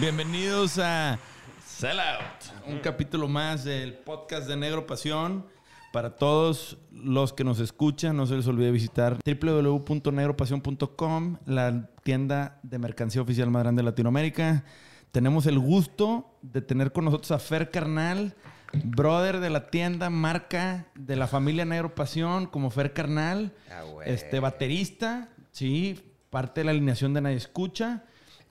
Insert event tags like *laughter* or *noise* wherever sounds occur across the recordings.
Bienvenidos a Sellout, un capítulo más del podcast de Negro Pasión. Para todos los que nos escuchan, no se les olvide visitar www.negropasión.com, la tienda de mercancía oficial más grande de Latinoamérica. Tenemos el gusto de tener con nosotros a Fer Carnal, brother de la tienda, marca de la familia Negro Pasión, como Fer Carnal, Ah, este baterista, sí, parte de la alineación de Nadie Escucha,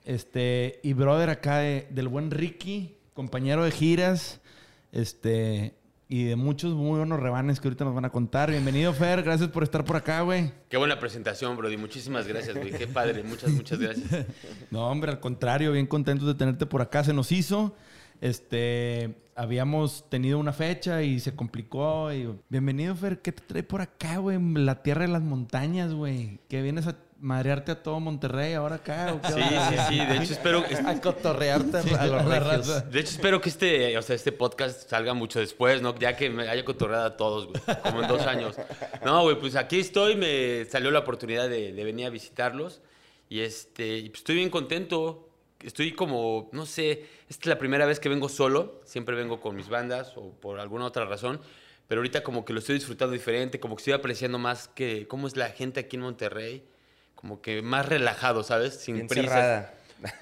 este, y brother acá de- del buen Ricky, compañero de giras, este, y de muchos muy buenos rebanes que ahorita nos van a contar. Bienvenido, Fer, gracias por estar por acá, güey. Qué buena presentación, Brody. Muchísimas gracias, güey. Qué padre. Muchas, muchas gracias. *laughs* No, hombre, al contrario, bien contentos de tenerte por acá. Se nos hizo. Este, habíamos tenido una fecha y se complicó. Y, bienvenido, Fer. ¿Qué te trae por acá, güey? La tierra de las montañas, güey. Que vienes a madrearte a todo Monterrey ahora acá. ¿o qué Sí, sí, sí. De hecho, espero, A cotorrearte a los regios. de hecho, espero que este, o sea, este podcast salga mucho después, ¿no? Ya que me haya cotorreado a todos, güey. Como en dos años. No, güey, pues aquí estoy. Me salió la oportunidad de, de venir a visitarlos. Y este, y pues estoy bien contento. Estoy como, no sé, esta es la primera vez que vengo solo. Siempre vengo con mis bandas o por alguna otra razón. Pero ahorita como que lo estoy disfrutando diferente, como que estoy apreciando más que cómo es la gente aquí en Monterrey. Como que más relajado, ¿sabes? Sin Bien prisas. cerrada.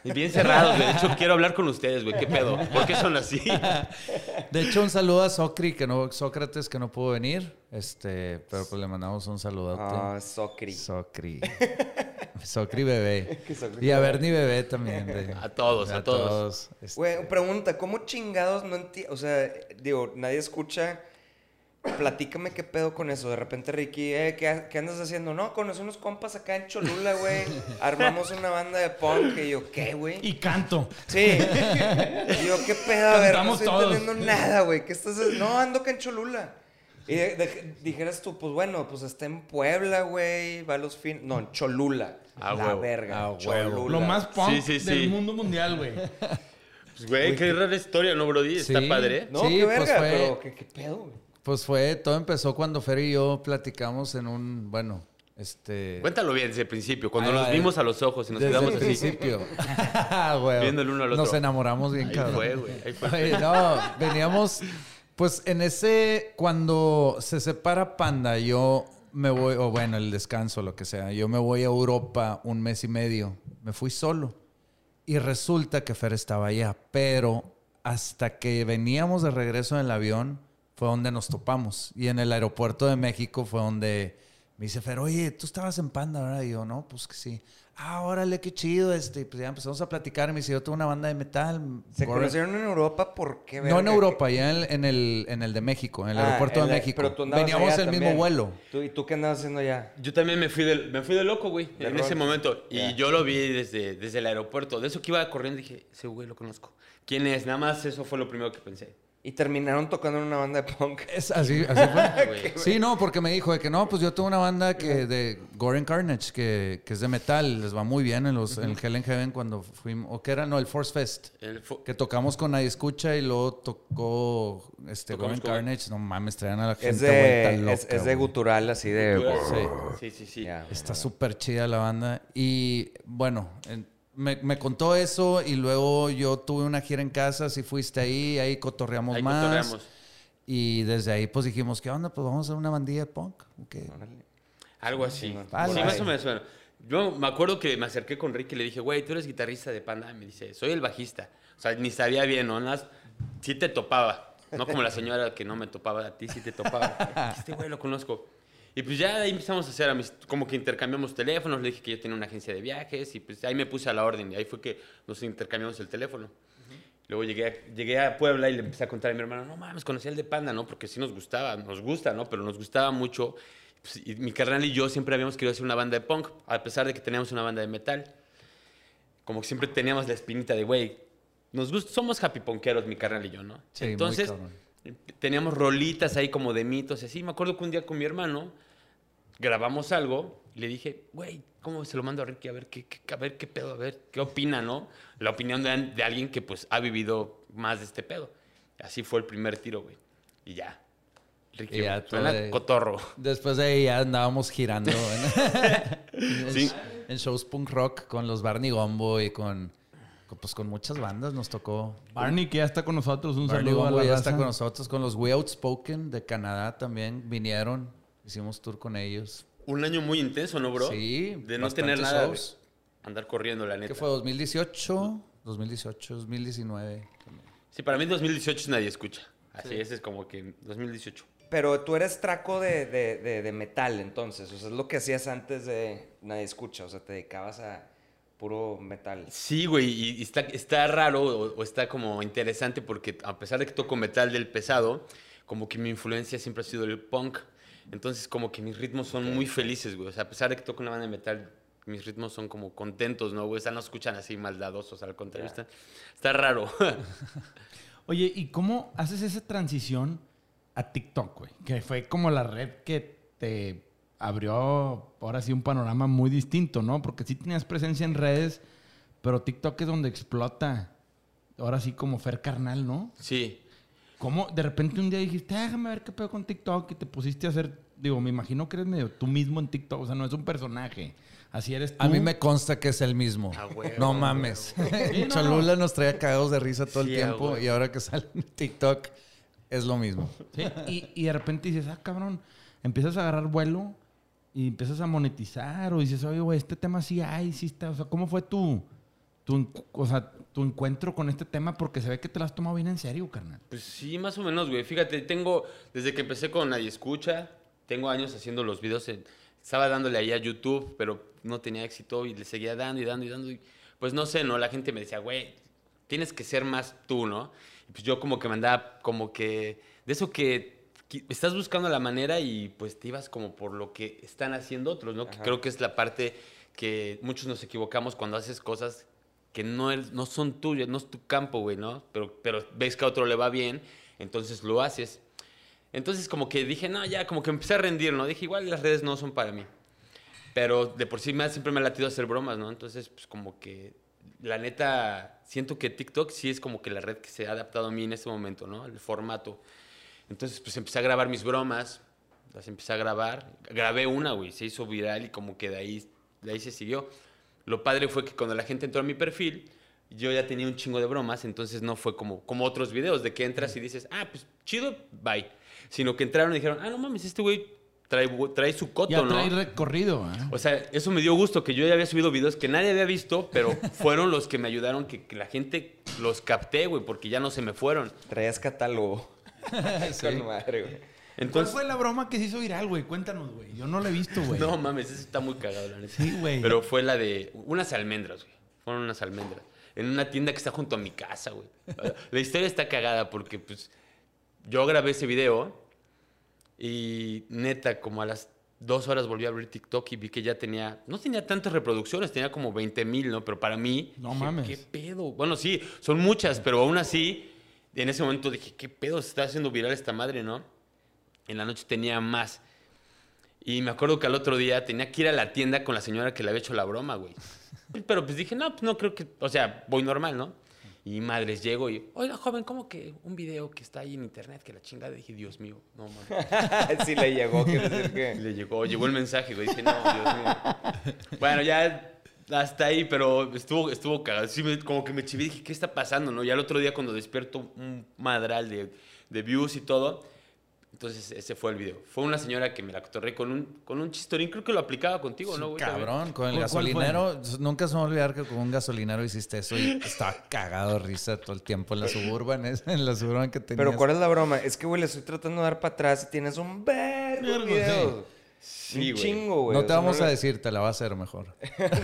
Y Bien cerrados, güey. De hecho, *laughs* quiero hablar con ustedes, güey. ¿Qué pedo? ¿Por qué son así? De hecho, un saludo a Socri, que no, Sócrates, que no pudo venir. Este, pero pues le mandamos un saludote. Ah, Socri. Socri. *laughs* Socri bebé. Socri Y a. Bernie bebé también. de- A todos, a todos. Este, Güey, pregunta, ¿cómo chingados no entiendo? O sea, digo, nadie escucha. Platícame qué pedo con eso. De repente, Ricky, eh, ¿qué, qué andas haciendo? No, conocí unos compas acá en Cholula, güey. *laughs* Armamos una banda de punk. Y yo, ¿qué, güey? Y canto. Sí. Y yo, ¿qué pedo? A ver, no estoy todos. entendiendo nada, güey. ¿Qué estás haciendo? No, ando acá en Cholula. Y de- de- dijeras tú, pues bueno, pues está en Puebla, güey. Va a los fines. No, en Cholula. A la huevo. verga. A huevo. Cholula. Lo más punk Sí, sí, sí. del mundo mundial, güey. Pues, güey, qué rara historia, ¿no, Brody? Está Sí. padre. No, Sí, qué pues verga, fue- pero ¿qué, qué pedo, güey? Pues fue, todo empezó cuando Fer y yo platicamos en un, bueno, este... Cuéntalo bien desde el principio, cuando nos eh. vimos a los ojos y nos desde quedamos el así. principio. *laughs* Huevo. Viendo el uno al Nos otro. enamoramos bien, Ahí cabrón. fue, güey. Ahí fue. Oye, no, veníamos, pues en ese, cuando se separa Panda, yo me voy, o bueno, el descanso, lo que sea, yo me voy a Europa un mes y medio, me fui solo. Y resulta que Fer estaba allá, pero hasta que veníamos de regreso en el avión fue donde nos topamos. Y en el aeropuerto de México fue donde me dice Fer, oye, tú estabas en Panda, ¿verdad? Y yo, no, pues que sí. Ah, órale, qué chido. Este, Y pues ya empezamos a platicar. Y me dice, yo tengo una banda de metal. ¿Se Corre- conocieron en Europa? ¿Por qué, no en Europa, ya en, en el, en el de México, en el Ah, aeropuerto en de la- México. Pero tú andabas Veníamos el mismo vuelo. ¿Tú, ¿Y tú qué andabas haciendo allá? Yo también me fui de, me fui de loco, güey, De en ese momento. Y yo lo vi desde, desde el aeropuerto. De eso que iba corriendo dije, ese güey lo conozco. ¿Quién es? Nada más eso fue lo primero que pensé. Y terminaron tocando en una banda de punk. Es así, así fue. *laughs* Sí, no, porque me dijo de que no, pues yo tengo una banda que de Goren Carnage, que, que es de metal, les va muy bien en los en el Hell in Heaven cuando fuimos, o que era, no, el Force Fest, El que tocamos con Nadie Escucha y luego tocó este Tocamos Goren Carnage, no mames, traían a la gente Es de, loca, es, es de gutural, así de... Sí, sí, sí. Está súper chida la banda. Y bueno, en- me, me contó eso y luego yo tuve una gira en casa, si fuiste ahí, ahí cotorreamos Ahí más. cotorreamos. Y desde ahí pues dijimos, ¿qué onda? Pues vamos a hacer una bandilla de punk. Algo así. Algo sí, más o menos. bueno. Yo me acuerdo que me acerqué con Ricky y le dije, güey, tú eres guitarrista de Panda. Y me dice, soy el bajista. O sea, ni sabía bien, ¿no? Más, sí te topaba. No como la señora que no me topaba, a ti sí te topaba. *laughs* Este güey lo conozco. Y pues ya ahí empezamos a hacer, como que intercambiamos teléfonos. Le dije que yo tenía una agencia de viajes y pues ahí me puse a la orden. Y ahí fue que nos intercambiamos el teléfono. Luego llegué, a- llegué a Puebla y le empecé a contar a mi hermano, no mames, conocí al de Panda, ¿no? Porque sí nos gustaba, nos gusta, ¿no? Pero nos gustaba mucho. Pues, y mi carnal y yo siempre habíamos querido hacer una banda de punk, a pesar de que teníamos una banda de metal. Como que siempre teníamos la espinita de, güey, nos gusta, somos happy punkeros, mi carnal y yo, ¿no? Sí, muy Entonces, cabrón. teníamos rolitas ahí como de mitos y así. Me acuerdo que un día con mi hermano grabamos algo y le dije, güey, ¿cómo se lo mando a Ricky? A ver qué, qué- a ver qué pedo, a ver qué opina, ¿no? La opinión de, de alguien que pues ha vivido más de este pedo. Así fue el primer tiro, güey. Y ya. Ricky, Y ya suena de- cotorro. Después de ahí ya andábamos girando en, *laughs* *laughs* Sí. en shows punk rock con los Barney Gombo y con, pues, con muchas bandas nos tocó. Barney, que ya está con nosotros. Un Barney saludo a Gombo la ya está con nosotros, con los We Outspoken de Canadá también vinieron. Hicimos tour con ellos. Un año muy intenso, ¿no, bro? Sí, De no tener nada. shows. de Andar corriendo, la neta. ¿Qué fue? ¿2018? 2018, 2019. Sí, para mí 2018 nadie escucha. Así, ese es como que 2018. Pero tú eres traco de, de, de, de metal, entonces. O sea, es lo que hacías antes de Nadie Escucha. O sea, te dedicabas a puro metal. Sí, güey, y y está, está raro o, o está como interesante porque a pesar de que toco metal del pesado, como que mi influencia siempre ha sido el punk. Entonces como que mis ritmos son muy felices, güey. O sea, a pesar de que toco una banda de metal, mis ritmos son como contentos, ¿no, güey? O sea, no escuchan así maldadosos, al contrario. Está, está raro. *laughs* Oye, ¿y cómo haces esa transición a TikTok, güey? Que fue como la red que te abrió ahora sí un panorama muy distinto, ¿no? Porque sí tenías presencia en redes, pero TikTok es donde explota. Ahora sí como Fer Carnal, ¿no? sí. ¿Cómo de repente un día dijiste, "Ah, déjame ver qué pedo con TikTok y te pusiste a hacer, digo, me imagino que eres medio tú mismo en TikTok, o sea, no es un personaje, así eres tú. A mí me consta que es el mismo. No mames. Sí, no, Cholula nos traía cagados de risa todo Sí, el tiempo y ahora que sale en TikTok es lo mismo. Sí, y, y de repente dices, ah, cabrón, empiezas a agarrar vuelo y empiezas a monetizar o dices, oye, güey, este tema sí hay, sí está. O sea, ¿cómo fue tu, tu, o sea, tu encuentro con este tema? Porque se ve que te lo has tomado bien en serio, carnal. Pues sí, más o menos, güey. Fíjate, tengo, desde que empecé con Nadie Escucha, tengo años haciendo los videos. en- estaba dándole ahí a YouTube, pero no tenía éxito y le seguía dando y dando y dando. Y, pues no sé, ¿no? La gente me decía, güey, tienes que ser más tú, ¿no? Y pues yo como que me andaba como que, de eso que qui- estás buscando la manera y pues te ibas como por lo que están haciendo otros, ¿no? Que creo que es la parte que muchos nos equivocamos cuando haces cosas que no, son tuyas, no es tu campo, güey, ¿no? Pero, pero ves que a otro le va bien, entonces lo haces. Entonces como que dije, no, ya, como que empecé a rendir, ¿no? Dije, igual las redes no son para mí. Pero de por sí me, siempre me ha latido hacer bromas, ¿no? Entonces, pues como que, la neta, siento que TikTok sí es como que la red que se ha adaptado a mí en este momento, ¿no? El formato. Entonces, pues empecé a grabar mis bromas, las empecé a grabar. Grabé una, güey, se hizo viral y como que de ahí, de ahí se siguió. Lo padre fue que cuando la gente entró a mi perfil, yo ya tenía un chingo de bromas, entonces no fue como, como otros videos de que entras y dices, ah, pues chido, bye. Sino que entraron y dijeron, ah, no mames, este güey trae, trae su coto, Ya ¿no? trae recorrido, ¿eh? O sea, eso me dio gusto, que yo ya había subido videos que nadie había visto, pero *laughs* fueron los que me ayudaron, que, que la gente los capté, güey, porque ya no se me fueron. Traías catálogo. *laughs* Con madre, güey. ¿Cuál fue la broma que se hizo viral, güey? Cuéntanos, güey. Yo no la he visto, güey. no mames, eso está muy cagado, la neta. Sí, güey. Pero fue la de unas almendras, güey. Fueron unas almendras. En una tienda que está junto a mi casa, güey. *laughs* La historia está cagada porque, pues, yo grabé ese video y neta, como a las dos horas volví a abrir TikTok y vi que ya tenía, no tenía tantas reproducciones, tenía como 20 mil, ¿no? Pero para mí, No dije, mames. ¿qué pedo? Bueno, sí, son muchas, pero aún así, en ese momento dije, ¿qué pedo? Se está haciendo viral esta madre, ¿no? En la noche tenía más. Y me acuerdo que al otro día tenía que ir a la tienda con la señora que le había hecho la broma, güey. *laughs* Pero pues dije, no, pues no creo que, o sea, voy normal, ¿no? Y madres, llego y, oiga, joven, ¿cómo que un video que está ahí en internet, que la chingada? Dije, Dios mío, no mames. *laughs* sí le llegó, quiere decir que... le llegó, llegó el mensaje, güey. Dije, no, Dios mío. *laughs* Bueno, ya hasta ahí, pero estuvo, estuvo cagado. Sí, me- como que me chivé, dije, ¿qué está pasando, no? Ya el otro día cuando despierto un madral de, de views y todo, entonces ese fue el video. Fue una señora que me la cotorré con un, con un chistorín, creo que lo aplicaba contigo, ¿no, güey? Cabrón, con el gasolinero. Nunca se me va a olvidar que con un gasolinero hiciste eso y estaba cagado de risa todo el tiempo en la suburban, ¿eh? en la suburban que tenías. Pero ¿cuál es la broma? Es que, güey, le estoy tratando de dar para atrás y tienes un verbo. Sí, un güey. chingo, güey. No O te sea, vamos a decir, te la va a hacer mejor.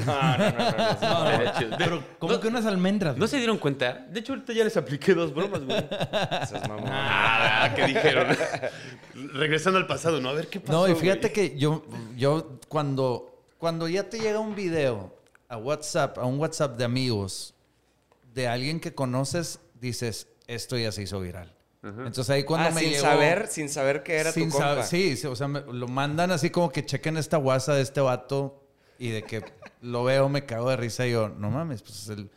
No, no, no, no, no, Pero, ¿cómo no- que unas almendras? ¿No se dieron cuenta? De hecho, ahorita ya les apliqué dos bromas, güey. Mamón. Ah, ¿qué dijeron? Regresando al pasado, ¿no? A ver qué pasó. No, y fíjate güey? que yo, yo cuando, cuando ya te llega un video a WhatsApp, a un WhatsApp de amigos, de alguien que conoces, dices, esto ya se hizo viral. Entonces ahí cuando Ah, me sin llegó- saber, sin saber que era sin tu compa. saber- sí, sí, o sea, me- lo mandan así como que chequen esta guasa de este vato y de que lo veo, me cago de risa y yo, no mames, pues es el,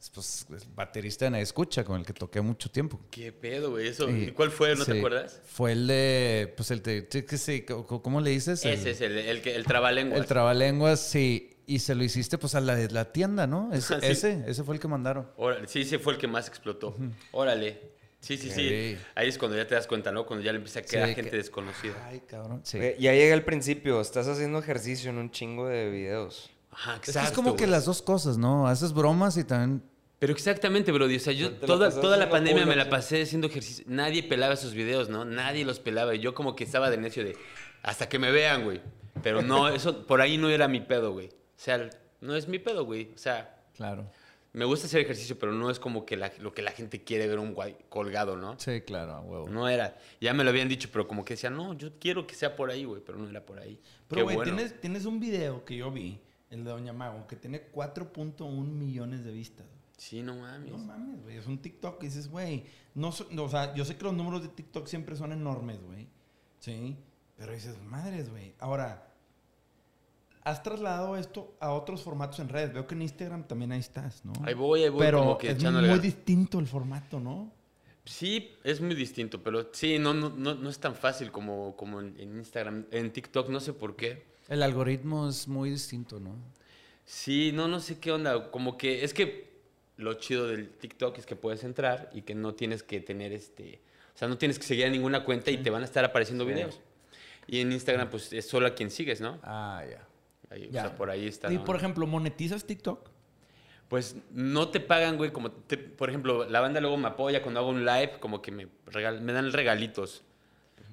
es, pues, el baterista de Nadie Escucha con el que toqué mucho tiempo. ¿Qué pedo, güey? Eso, Y- ¿y ¿Cuál fue? ¿No te acuerdas? Fue el de, pues el de, sí, que sí, ¿cómo le dices? El- Ese es el, el, que- el trabalenguas. El trabalenguas, sí. Y se lo hiciste pues a la de la tienda, ¿no? Ese, *laughs* Sí. ese, ese fue el que mandaron. Órale, sí, ese fue el que más explotó. Órale. Sí, sí, sí. Sí. Ahí es cuando ya te das cuenta, ¿no? Cuando ya le empieza a quedar Sí, gente que- desconocida. Ay, cabrón. Sí. Ya llega al principio, estás haciendo ejercicio en un chingo de videos. Ajá, es, que exacto. es como que las dos cosas, ¿no? Haces bromas y también... Pero exactamente, Brody. O sea, yo toda, toda la pandemia me la pasé haciendo ejercicio. Nadie pelaba esos videos, ¿no? Nadie los pelaba. Y yo como que estaba de necio de hasta que me vean, güey. Pero no, *laughs* eso por ahí no era mi pedo, güey. O sea, no es mi pedo, güey. O sea, Claro. Me gusta hacer ejercicio, pero no es como que la- lo que la gente quiere ver un guay colgado, ¿no? Sí, claro, a huevo. No era. Ya me lo habían dicho, pero como que decía, no, yo quiero que sea por ahí, güey. Pero no era por ahí. Pero, güey, bueno. tienes, tienes un video que yo vi, el de Doña Mago, que tiene 4.1 millones de vistas. Sí, no mames. No mames, güey. Es un TikTok y dices, güey. No, so- no, o sea, yo sé que los números de TikTok siempre son enormes, güey. Sí. Pero dices, madres, güey. Ahora, has trasladado esto a otros formatos en redes. Veo que en Instagram también ahí estás, ¿no? Ahí voy, ahí voy, Pero como que es echándole muy ganas. distinto el formato, ¿no? Sí, es muy distinto, pero sí, no, no, no, no es tan fácil como, como en, en Instagram. En TikTok no sé por qué. El algoritmo es muy distinto, ¿no? Sí, no, no sé qué onda. Como que es que lo chido del TikTok es que puedes entrar y que no tienes que tener este. O sea, no tienes que seguir a ninguna cuenta y te van a estar apareciendo Sí. videos. Y en Instagram, pues es solo a quien sigues, ¿no? Ah, ya. Ahí, Ya. O sea, por ahí está. Y por ejemplo, ¿monetizas TikTok? Pues no te pagan, güey, como, te- por ejemplo, la banda luego me apoya cuando hago un live, como que me, regal- me dan regalitos.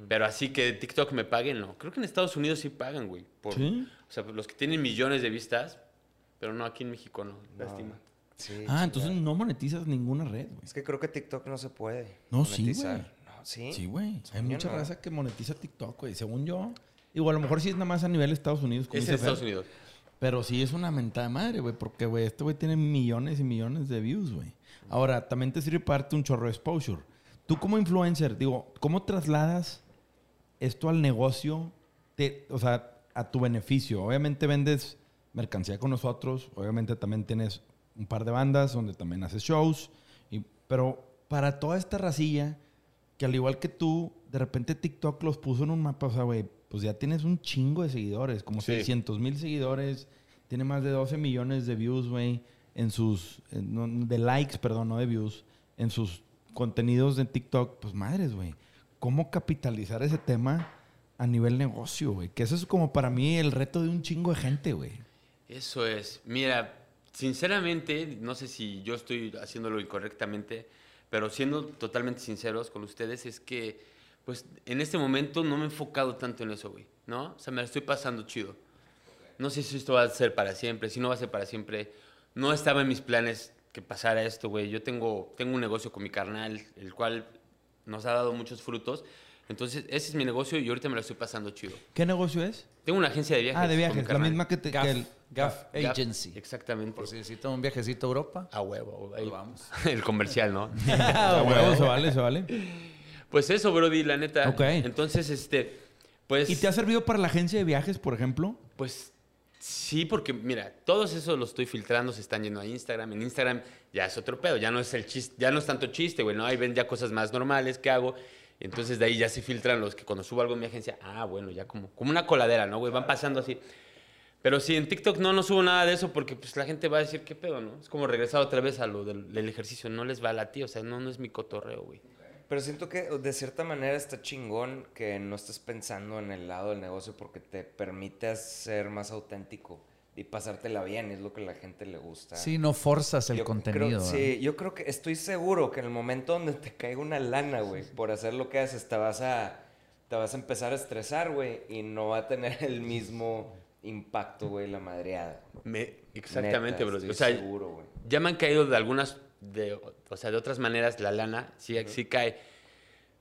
Pero así que TikTok me paguen, no. Creo que en Estados Unidos sí pagan, güey. por- Sí. O sea, los que tienen millones de vistas, pero no aquí en México, no. Lástima. Sí, Ah, entonces no monetizas ninguna red, güey. Es que creo que TikTok no se puede. No, sí, monetizar. güey. No, sí. Sí, güey. Hay mucha no. raza que monetiza TikTok, güey. Según yo. Igual a lo mejor sí es nada más a nivel de Estados Unidos. como Es en Estados Unidos. Pero sí es una mentada madre, güey. Porque, güey, este güey tiene millones y millones de views, güey. Ahora, también te sirve para darte un chorro de exposure. Tú como influencer, digo, ¿cómo trasladas esto al negocio? Te- o sea, a tu beneficio. Obviamente vendes mercancía con nosotros. Obviamente también tienes un par de bandas donde también haces shows. Y, pero para toda esta racilla, que al igual que tú, de repente TikTok los puso en un mapa. O sea, güey, pues ya tienes un chingo de seguidores. Como Sí. 600 mil seguidores. Tiene más de 12 millones de views, güey. En sus... en- no, de likes, perdón, no de views. En sus contenidos de TikTok. Pues madres, güey. ¿Cómo capitalizar ese tema a nivel negocio, güey? Que eso es como para mí el reto de un chingo de gente, güey. Eso es. Mira, sinceramente, no sé si yo estoy haciéndolo incorrectamente, pero siendo totalmente sinceros con ustedes, es que, pues, en este momento no me he enfocado tanto en eso, güey, ¿no? O sea, me la estoy pasando chido. No sé si esto va a ser para siempre, si no va a ser para siempre. No estaba en mis planes que pasara esto, güey. Yo tengo, tengo un negocio con mi carnal, el cual nos ha dado muchos frutos. Entonces, ese es mi negocio y ahorita me lo estoy pasando chido. ¿Qué negocio es? Tengo una agencia de viajes. ah, de con mi viajes. La misma que, te, Gaf, que el... Gaf Gap, Agency. Exactamente. Por si necesitan un viajecito a Europa. A huevo, ahí vamos. *laughs* El comercial, ¿no? *laughs* Ah, huevo, se vale, se vale. Pues eso, Brody, la neta. Ok. Entonces, este, pues. ¿Y te ha servido para la agencia de viajes, por ejemplo? Pues sí, porque mira, todos esos los estoy filtrando, se están yendo a Instagram. En Instagram ya es otro pedo, ya no es el chiste, ya no es tanto chiste, güey, ¿no? Ahí ven ya cosas más normales que hago. Entonces de ahí ya se filtran los que cuando subo algo en mi agencia, ah, bueno, ya como, como una coladera, ¿no, güey? Van pasando así. Pero sí, en TikTok no, no subo nada de eso porque pues la gente va a decir, ¿qué pedo, no? Es como regresar otra vez a lo del, del ejercicio, no les va a latir, o sea, no, no es mi cotorreo, güey. Pero siento que de cierta manera está chingón que no estés pensando en el lado del negocio porque te permite ser más auténtico y pasártela bien, es lo que a la gente le gusta. Sí, no forzas el Yo contenido. creo- sí, yo creo que estoy seguro que en el momento donde te caiga una lana, güey, por hacer lo que haces, te vas a, te vas a empezar a estresar, güey, y no va a tener el mismo impacto, güey, la madreada. Me, exactamente, Neta, bro. estoy O sea, seguro, güey. ya me han caído de algunas, de, o sea, de otras maneras la lana, sí, sí cae.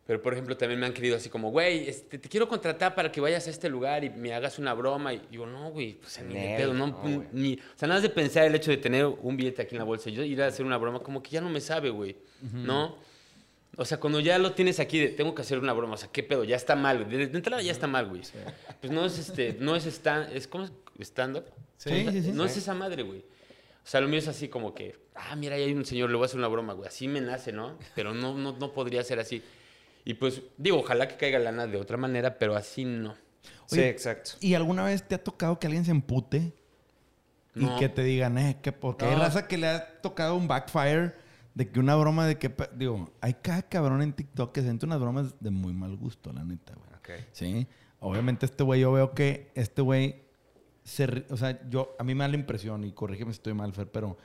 Pero, por ejemplo, también me han querido así como, güey, este, te quiero contratar para que vayas a este lugar y me hagas una broma. Y digo, no, güey, pues ni de pedo, no, no, ni, o sea, nada más de pensar el hecho de tener un billete aquí en la bolsa y yo ir a hacer una broma, como que ya no me sabe, güey, ¿no? O sea, cuando ya lo tienes aquí de tengo que hacer una broma, o sea, ¿qué pedo? Ya está mal, güey. De, entrada ya está mal, güey. Pues no es este, no es stand, es como stand up. Sí, sí, sí. No es esa madre, güey. O sea, lo mío es así como que, ah, mira, ahí hay un señor, le voy a hacer una broma, güey. Así me nace, ¿no? Pero no, no, no podría ser así. Y pues, digo, ojalá que caiga lana de otra manera, pero así no. Sí, exacto. ¿Y alguna vez te ha tocado que alguien se empute No. y que te digan, eh, que porque hay raza que le ha tocado un backfire de que una broma de que, digo, hay cada cabrón en TikTok que se siente unas bromas de muy mal gusto, la neta, güey. Ok. Sí. Obviamente este güey, yo veo que este güey se, o sea, yo, a mí me da la impresión, y corrígeme si estoy mal, Fer, pero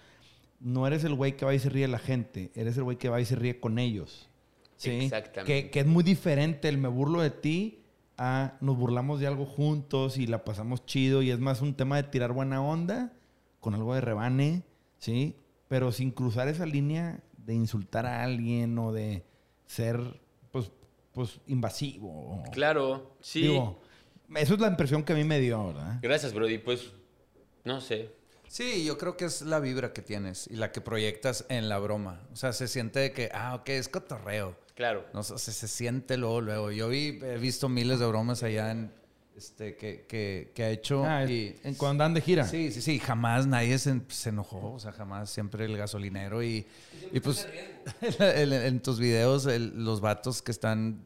no eres el güey que va y se ríe de la gente, eres el güey que va y se ríe con ellos. ¿Sí? Exactamente. Que, que es muy diferente el me burlo de ti a nos burlamos de algo juntos y la pasamos chido y es más un tema de tirar buena onda con algo de rebane, ¿sí? Pero sin cruzar esa línea de insultar a alguien o de ser, pues, pues invasivo. Claro, sí. Digo, eso es la impresión que a mí me dio, ¿verdad? Gracias, Brody. Pues, no sé. Sí, yo creo que es la vibra que tienes y la que proyectas en la broma. O sea, se siente de que, ah, ok, es cotorreo. Claro. No, sé, se, se siente luego, luego. Yo vi, he visto miles de bromas allá en, este, que, que, que ha hecho. Ah, y, en cuando andan de gira. Sí, sí, sí. Jamás nadie se, se enojó. O sea, jamás siempre el gasolinero. Y, y pues *laughs* en, en tus videos, el- los vatos que están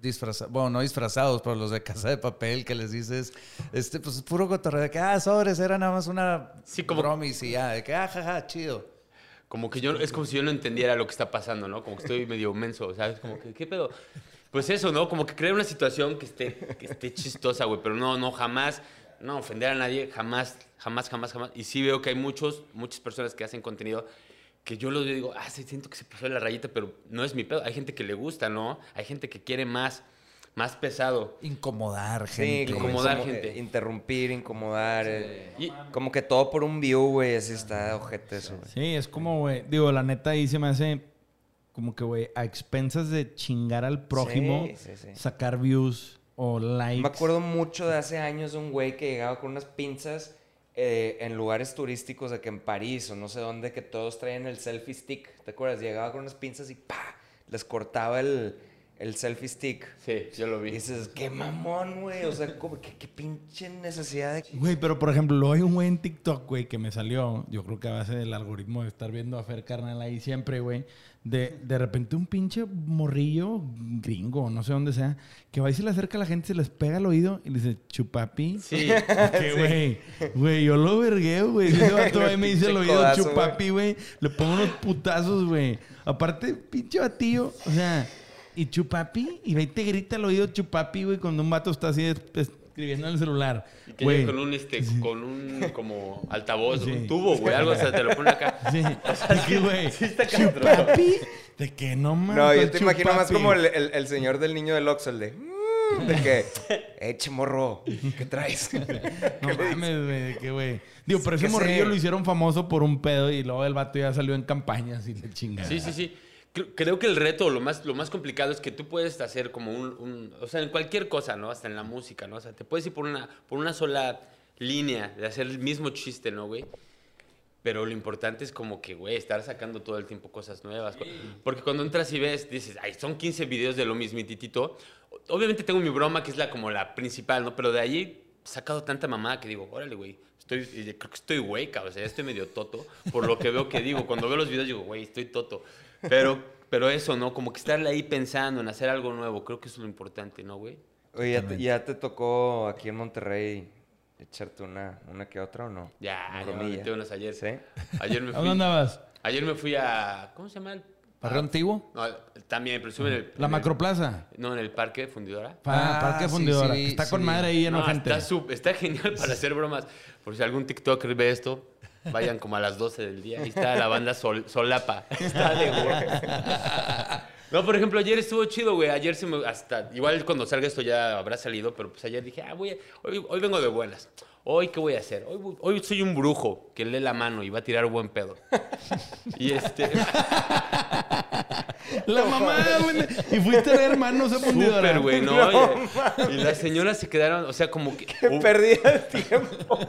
disfrazados, bueno, no disfrazados, pero los de casa de papel que les dices, este, pues puro cotorreo de que, ah, sobres, era nada más una Sí, como- bromis y ya, de que, ah, jaja, chido. Como que yo, es como si yo no entendiera lo que está pasando, ¿no? Como que estoy medio menso, ¿sabes? Como que, ¿qué pedo? Pues eso, ¿no? Como que crear una situación que esté, que esté chistosa, güey. Pero no, no, jamás, no ofender a nadie, jamás, jamás, jamás, jamás. Y sí veo que hay muchos, muchas personas que hacen contenido que yo los veo y digo, ah, sí, siento que se pasó la rayita, pero no es mi pedo. Hay gente que le gusta, ¿no? Hay gente que quiere más, más pesado. Incomodar Sí, gente. como Incomodar incomo- gente. eh, interrumpir, incomodar. eh, Y, Como que todo por un view, güey. Así está ojete eso, güey. Sí, es como, güey, digo, la neta ahí se me hace como que, güey, a expensas de chingar al prójimo, Sí, sí, sí. sacar views o likes. Me acuerdo mucho de hace años de un güey que llegaba con unas pinzas eh, en lugares turísticos de que en París o no sé dónde, que todos traían el selfie stick. ¿Te acuerdas? Llegaba con unas pinzas y ¡pa! Les cortaba el, el selfie stick. sí, yo lo Y vi. dices, qué mamón, güey. O sea, como, ¿qué, qué pinche necesidad de... Güey, pero por ejemplo, luego hay un güey en TikTok, güey, que me salió, yo creo que a base del algoritmo de estar viendo a Fer Carnal ahí siempre, güey, de, de repente un pinche morrillo gringo, no sé dónde sea, que va y se le acerca a la gente, se les pega al oído y le dice, chupapi. Sí. *laughs* Que, güey, güey, yo lo vergueo, güey. Ese *laughs* vato ahí me dice Pinche oído chupapi, güey, le pongo unos putazos, güey. Aparte, pinche batillo, o sea, y chupapi, y ve y te grita al oído chupapi, güey, cuando un vato está así es- escribiendo en el celular. Y que Güey, con un, este, con un como altavoz, Sí. un tubo, güey, algo, o sea, te lo pone acá. Sí, *laughs* de que, güey, Sí está chupapi, de que no mames. No, yo te imagino más como el, el- el señor del niño del Oxxo, de... "Mm", De que, eche morro, ¿qué traes? *laughs* No mames, güey, de que, güey. Digo, pero ese morrillo lo hicieron famoso por un pedo y luego el vato ya salió en campañas y le chingada. Sí, sí, sí. Cre- Creo que el reto, lo más, lo más complicado es que tú puedes hacer como un, un- O sea, en cualquier cosa, ¿no? Hasta en la música, ¿no? O sea, te puedes ir por una, por una sola línea de hacer el mismo chiste, ¿no, güey? Pero lo importante es como que, güey, estar sacando todo el tiempo cosas nuevas. Porque cuando entras y ves, dices, ay, son 15 videos de lo mismititito. Obviamente tengo mi broma, que es la como la principal, ¿no? Pero de ahí he sacado tanta mamada que digo, órale, güey. Estoy, creo que estoy cabrón. O sea, estoy medio toto. Por lo que veo que digo. Cuando veo los videos digo, güey, estoy toto. Pero, pero eso, ¿no? Como que estarle ahí pensando en hacer algo nuevo. Creo que eso es lo importante, ¿no, güey? Oye, ¿ya te, ya te tocó aquí en Monterrey echarte una, una que otra o no? Ya, ya me metí unas ayer. ¿Sí? Ayer me ¿A fui. dónde andabas? Ayer me fui a. ¿Cómo se llama? el- ¿Barrio Antiguo? No, también, en el. La en el- Macroplaza. No, en el parque fundidora. Pa- Ah, Parque sí, Fundidora. sí, está con madre ahí lleno No, gente. Está, sup- está genial para *laughs* hacer bromas. Por si algún TikToker ve esto, vayan como a las 12 del día. Ahí está la banda Sol- Solapa. Está de huevos. No, por ejemplo, ayer estuvo chido, güey. Ayer se me. Hasta. Igual cuando salga esto ya habrá salido, pero pues ayer dije, ah, voy a- hoy, hoy vengo de buenas. Hoy, ¿qué voy a hacer? Hoy, soy un brujo que lee la mano y va a tirar buen pedo. y este. *laughs* La mamá, güey. Y fuiste a ver hermanos a fundidora. Súper, güey, ¿no? Oye, y las señoras se quedaron, o sea, como que... uh, Perdí el tiempo. *laughs*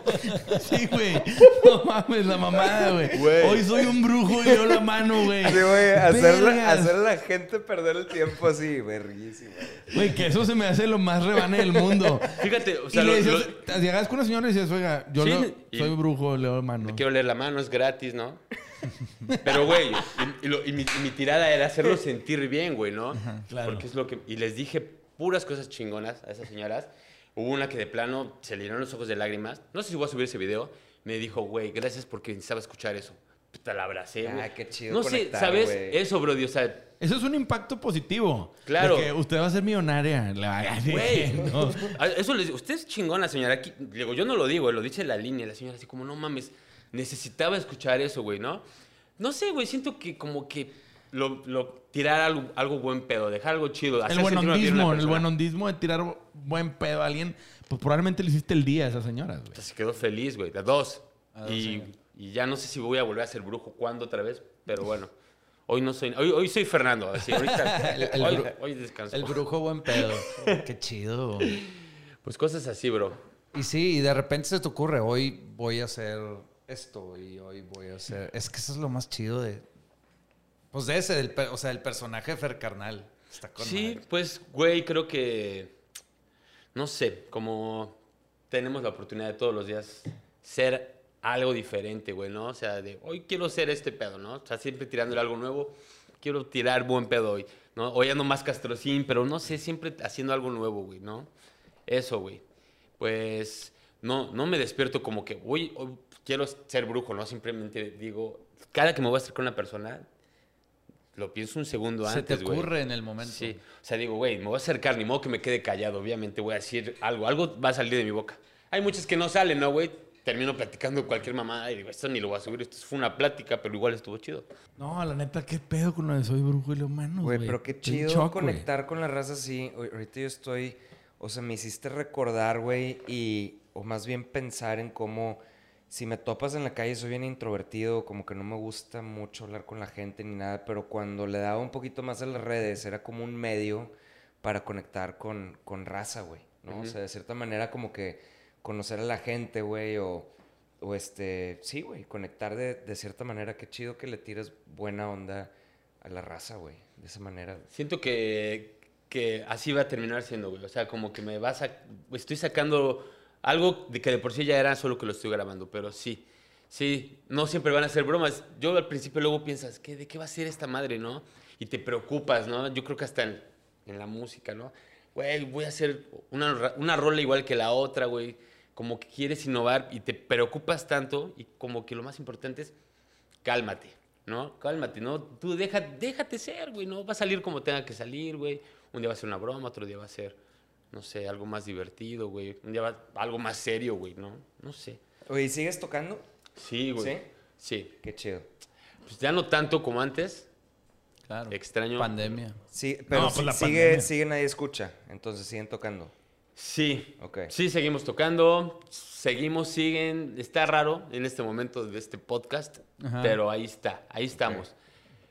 Sí, güey. No mames, la mamá, güey. Hoy soy un brujo y yo la mano, güey. Sí, güey, hacer a la gente perder el tiempo así, verguísimo. Güey, que eso se me hace lo más rebane del mundo. Fíjate, o sea, y le lo- decías, lo- llegabas con una señora y decías, oiga, yo Sí, y- soy brujo, leo la mano. Quiero leer la mano, es gratis, ¿no? *laughs* Pero, güey, y, y lo- y mi, tirada era hacerlo sentir bien, güey, ¿no? claro. Porque es lo que... Y les dije puras cosas chingonas a esas señoras. Hubo una que de plano se le llenaron los ojos de lágrimas. No sé si voy a subir ese video. Me dijo, güey, gracias porque necesitaba escuchar eso. Puta, la abracé, güey. Ah, qué chido No sé, ¿sabes? güey. Eso, bro, o sea... Eso es un impacto positivo. Claro. De que usted va a ser millonaria. A Güey, *laughs* no. a- eso les digo, usted es chingona, señora. Aquí, digo, yo no lo digo, lo dice la línea. La señora así como, no mames, necesitaba escuchar eso, güey, ¿no? No sé, güey, siento que como que lo, lo- tirar algo, algo buen pedo, dejar algo chido. El a buenondismo, el persona. buenondismo de tirar buen pedo a alguien, pues probablemente le hiciste el día a esas señoras, güey. Se quedó feliz, güey, de dos. y, y ya no sé si voy a volver a ser brujo cuándo otra vez, pero bueno. Hoy no soy, hoy, hoy soy Fernando, así, ahorita, *laughs* El- el hoy, descanso. El brujo buen pedo. *laughs* Qué chido. Pues cosas así, bro. Y sí, y de repente se te ocurre, hoy voy a hacer esto y hoy voy a hacer... Es que eso es lo más chido de... Pues de ese, del, o sea, el personaje de Fer Carnal. Está con Sí, madre. pues, güey, creo que, no sé, como tenemos la oportunidad de todos los días ser algo diferente, güey, ¿no? O sea, de hoy quiero ser este pedo, ¿no? O sea, siempre tirándole algo nuevo, quiero tirar buen pedo hoy, ¿no? Hoy ando más castrocín, pero no sé, siempre haciendo algo nuevo, güey, ¿no? Eso, güey. Pues, no, no me despierto como que, hoy, hoy quiero ser brujo, ¿no? Simplemente digo, cada que me voy a acercar a una persona, lo pienso un segundo Se antes, te güey. ocurre en el momento. Sí, o sea, digo, güey, me voy a acercar, ni modo que me quede callado, obviamente voy a decir algo, algo va a salir de mi boca. Hay muchas que no salen, ¿no, güey? Termino platicando cualquier mamada y digo, esto ni lo voy a subir, esto fue una plática, pero igual estuvo chido. No, la neta, qué pedo con lo de soy brujo y leo manos, güey. Pero qué chido shock, conectar con la raza así. Ahor- Ahorita yo estoy, o sea, me hiciste recordar, güey, y, o más bien pensar en cómo, si me topas en la calle, soy bien introvertido, como que no me gusta mucho hablar con la gente ni nada, pero cuando le daba un poquito más a las redes, era como un medio para conectar con, con raza, güey, ¿no? O sea, de cierta manera como que conocer a la gente, güey, o, o este, sí, güey, conectar de, de cierta manera. Qué chido que le tires buena onda a la raza, güey, de esa manera. Siento que, que así va a terminar siendo, güey. O sea, como que me vas a... Estoy sacando algo de que de por sí ya era, solo que lo estoy grabando, pero sí. Sí, no siempre van a ser bromas. Yo al principio luego piensas, ¿qué, ¿de qué va a ser esta madre, no? Y te preocupas, ¿no? Yo creo que hasta en, en la música, ¿no? Güey, voy a hacer una, una rola igual que la otra, güey. Como que quieres innovar y te preocupas tanto y como que lo más importante es cálmate, ¿no? Cálmate, ¿no? Tú deja, déjate ser, güey, ¿no? Va a salir como tenga que salir, güey. Un día va a ser una broma, otro día va a ser, no sé, algo más divertido, güey. Un día va algo más serio, güey, ¿no? No sé. Oye, ¿y ¿sigues tocando? Sí, güey. ¿Sí? Sí. Qué chido. Pues ya no tanto como antes. Claro. Extraño. Pandemia. Sí, pero pues sí- la sigue, pandemia. sigue nadie escucha, entonces siguen tocando. Sí. Ok. Sí, seguimos tocando. Seguimos, siguen. Está raro en este momento de este podcast, Ajá. pero ahí está, ahí estamos.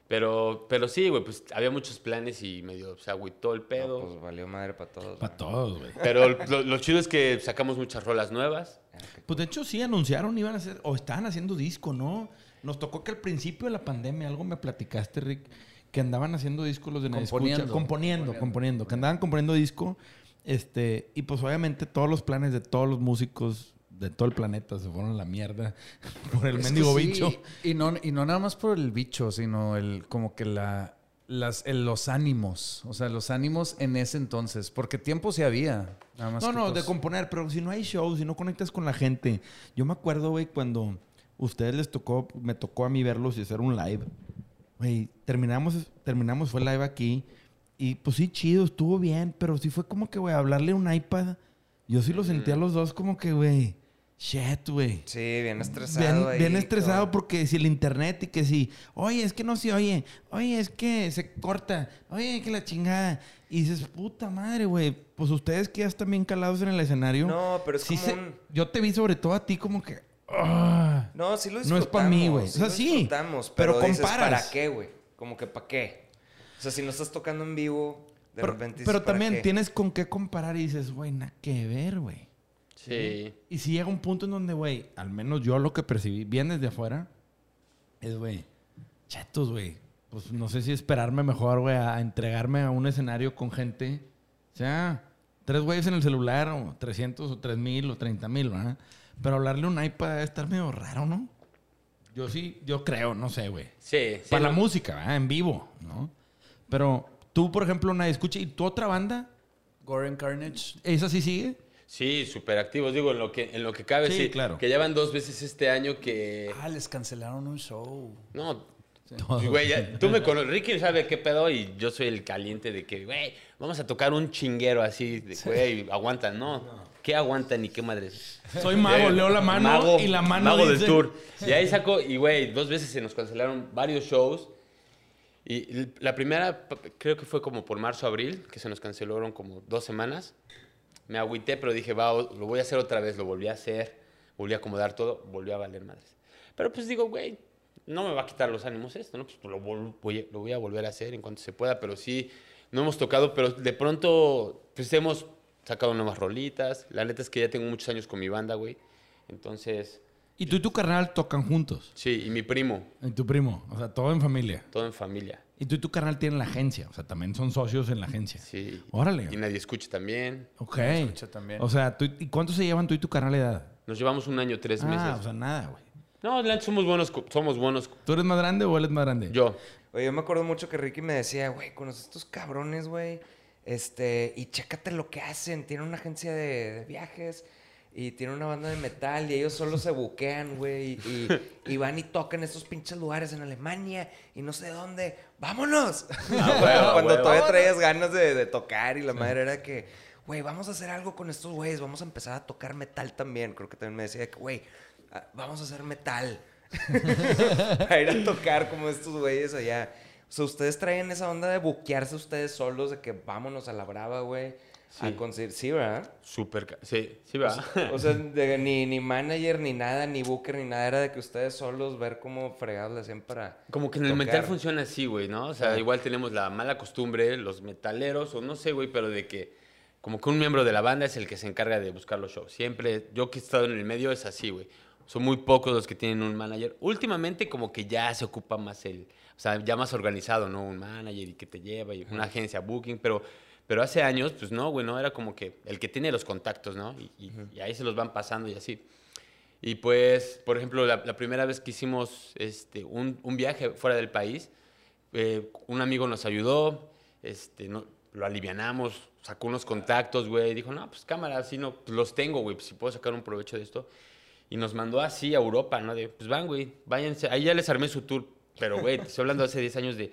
Pero, pero sí, güey, pues había muchos planes y medio se agüitó el pedo. No, pues valió madre para todos. Para todos, güey. Pero lo, lo chido es que sacamos muchas rolas nuevas. Ah, Pues de hecho sí anunciaron, iban a hacer, o estaban haciendo disco, ¿no? Nos tocó que al principio de la pandemia, algo me platicaste, Rick, que andaban haciendo discos los de Nadie Escucha. Componiendo. componiendo, componiendo, que andaban componiendo disco, este, y pues obviamente todos los planes de todos los músicos de todo el planeta se fueron a la mierda *laughs* por el Es mendigo sí, bicho. Y no, y no nada más por el bicho, sino el como que la, las, el- los ánimos. O sea, los ánimos en ese entonces. Porque tiempo sí había. Nada más No, no, de componer, pero si no hay shows, si no conectas con la gente. Yo me acuerdo, güey, cuando ustedes les tocó, me tocó a mí verlos y hacer un live. Güey, terminamos, terminamos, fue live aquí. Y pues sí, chido, estuvo bien, pero sí fue como que, güey, hablarle un iPad. Yo sí lo sentía a los dos como que, güey, shit, güey. Sí, bien estresado Bien, ahí. bien estresado porque si el internet y que si, oye, es que no se oye, oye, es que se corta, oye, que la chingada. Y dices, puta madre, güey, pues ustedes que ya están bien calados en el escenario. No, pero es sí como se- un- Yo te vi sobre todo a ti como que... ah. No, sí lo No disfrutamos. es pa' mí, güey. O sí sea, lo sí, pero pero, dices, comparas. ¿para qué, güey? Como que ¿para qué? O sea, si no estás tocando en vivo, de Pero, repente... pero ¿para también qué? tienes con qué comparar y dices, güey, nada que ver, güey. Sí. Y si llega un punto en donde, güey, al menos yo lo que percibí bien desde afuera, es, güey, chetos, güey. Pues no sé si esperarme mejor, güey, a entregarme a un escenario con gente. O sea, tres güeyes en el celular, o 300, o 3000, o 30 mil, ¿verdad? Pero hablarle a un iPad debe estar medio raro, ¿no? Yo sí, yo creo, no sé, güey. Sí. sí, Para la música, ¿verdad? En vivo, ¿no? Pero tú, por ejemplo, nadie escucha. ¿Y tu otra banda? Goren Carnage. ¿Esa sí sigue? Sí, súper activos. Digo, en lo que, en lo que cabe, Sí, sí. claro. Que ya van dos veces este año que... Ah, les cancelaron un show. No, Todo. güey, ya- tú me conoces. Ricky sabe qué pedo y yo soy el caliente de que, güey, vamos a tocar un chinguero así. de, Güey, aguantan, ¿no? ¿Qué aguantan y qué madres? Soy mago, Eh, leo la mano mago- y la mano Mago dice- del tour. Y ahí sacó, y güey, dos veces se nos cancelaron varios shows. Y la primera, creo que fue como por marzo, abril, que se nos cancelaron como dos semanas. Me agüité, pero dije, va, lo voy a hacer otra vez, lo volví a hacer, volví a acomodar todo, volvió a valer madres. Pero pues digo, güey, no me va a quitar los ánimos esto, ¿no? Pues lo, voy, lo voy a volver a hacer en cuanto se pueda, pero sí, no hemos tocado, pero de pronto, pues hemos sacado nuevas rolitas. La neta es que ya tengo muchos años con mi banda, güey. Entonces, Y tú y tu carnal tocan juntos. sí, y mi primo, Y tu primo. O sea, todo en familia. todo en familia. Y tú y tu carnal tienen la agencia. O sea, también son socios en la agencia. Sí. Órale. Y nadie escucha también. Ok. escucha también. O sea, ¿tú- ¿y cuánto se llevan tú y tu carnal de edad? Nos llevamos un año, tres meses. Ah, o sea, nada, güey. No, somos buenos, somos buenos. ¿Tú eres más grande o él es más grande? Yo. Oye, yo me acuerdo mucho que Ricky me decía, güey, conoces estos cabrones, güey. Este, y chécate lo que hacen. Tienen una agencia de, de viajes y tienen una banda de metal y ellos solo se buquean, güey. Y, y van y tocan estos pinches lugares en Alemania y no sé dónde. ¡Vámonos! *laughs* huevo, Cuando huevo. todavía traías ganas de, de tocar y la madre era que, güey, vamos a hacer algo con estos güeyes. Vamos a empezar a tocar metal también. Creo que también me decía que, güey, ah, vamos a hacer metal. *laughs* a ir a tocar como estos güeyes allá. O sea, ustedes traen esa onda de buquearse ustedes solos, de que vámonos a la brava, güey. A Sí. conseguir. Sí, ¿verdad? Súper. Sí, sí, va. O sea, *laughs* de- ni, ni manager, ni nada, ni booker, ni nada. Era de que ustedes solos ver cómo fregados le hacían para. Como que en el tocar. metal funciona así, güey, ¿no? O sea, igual tenemos la mala costumbre, los metaleros, o no sé, güey, pero de que como que un miembro de la banda es el que se encarga de buscar los shows. Siempre, yo que he estado en el medio es así, güey. Son muy pocos los que tienen un manager. Últimamente como que ya se ocupa más el, o sea, ya más organizado, ¿no? Un manager y que te lleva y una agencia booking, pero, pero hace años, pues no, güey, no, era como que el que tiene los contactos, ¿no? Y, y- y ahí se los van pasando y así. Y pues, por ejemplo, la, la primera vez que hicimos este, un, un viaje fuera del país, eh, un amigo nos ayudó, este, no, lo alivianamos, sacó unos contactos, güey, dijo, no, pues cámara, así no, pues los tengo, güey, pues si puedo sacar un provecho de esto. Y nos mandó así a Europa, ¿no? De, pues van, güey, váyanse. Ahí ya les armé su tour, pero, güey, estoy hablando hace 10 años de...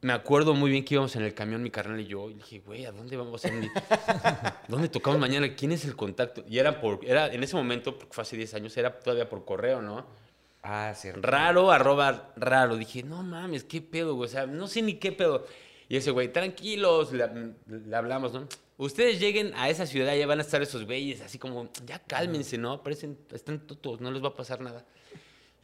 Me acuerdo muy bien que íbamos en el camión, mi carnal y yo, y dije, güey, ¿a dónde vamos a ir? *laughs* ¿Dónde tocamos mañana? ¿Quién es el contacto? Y era por, era en ese momento, porque fue hace 10 años, era todavía por correo, ¿no? Ah, cierto. Raro, arroba raro. Dije, no mames, qué pedo, güey. O sea, no sé ni qué pedo. Y ese güey, tranquilos, le, le hablamos, ¿no? Ustedes lleguen a esa ciudad, ya van a estar esos güeyes, así como, ya cálmense, ¿no? Parecen, están todos, no les va a pasar nada.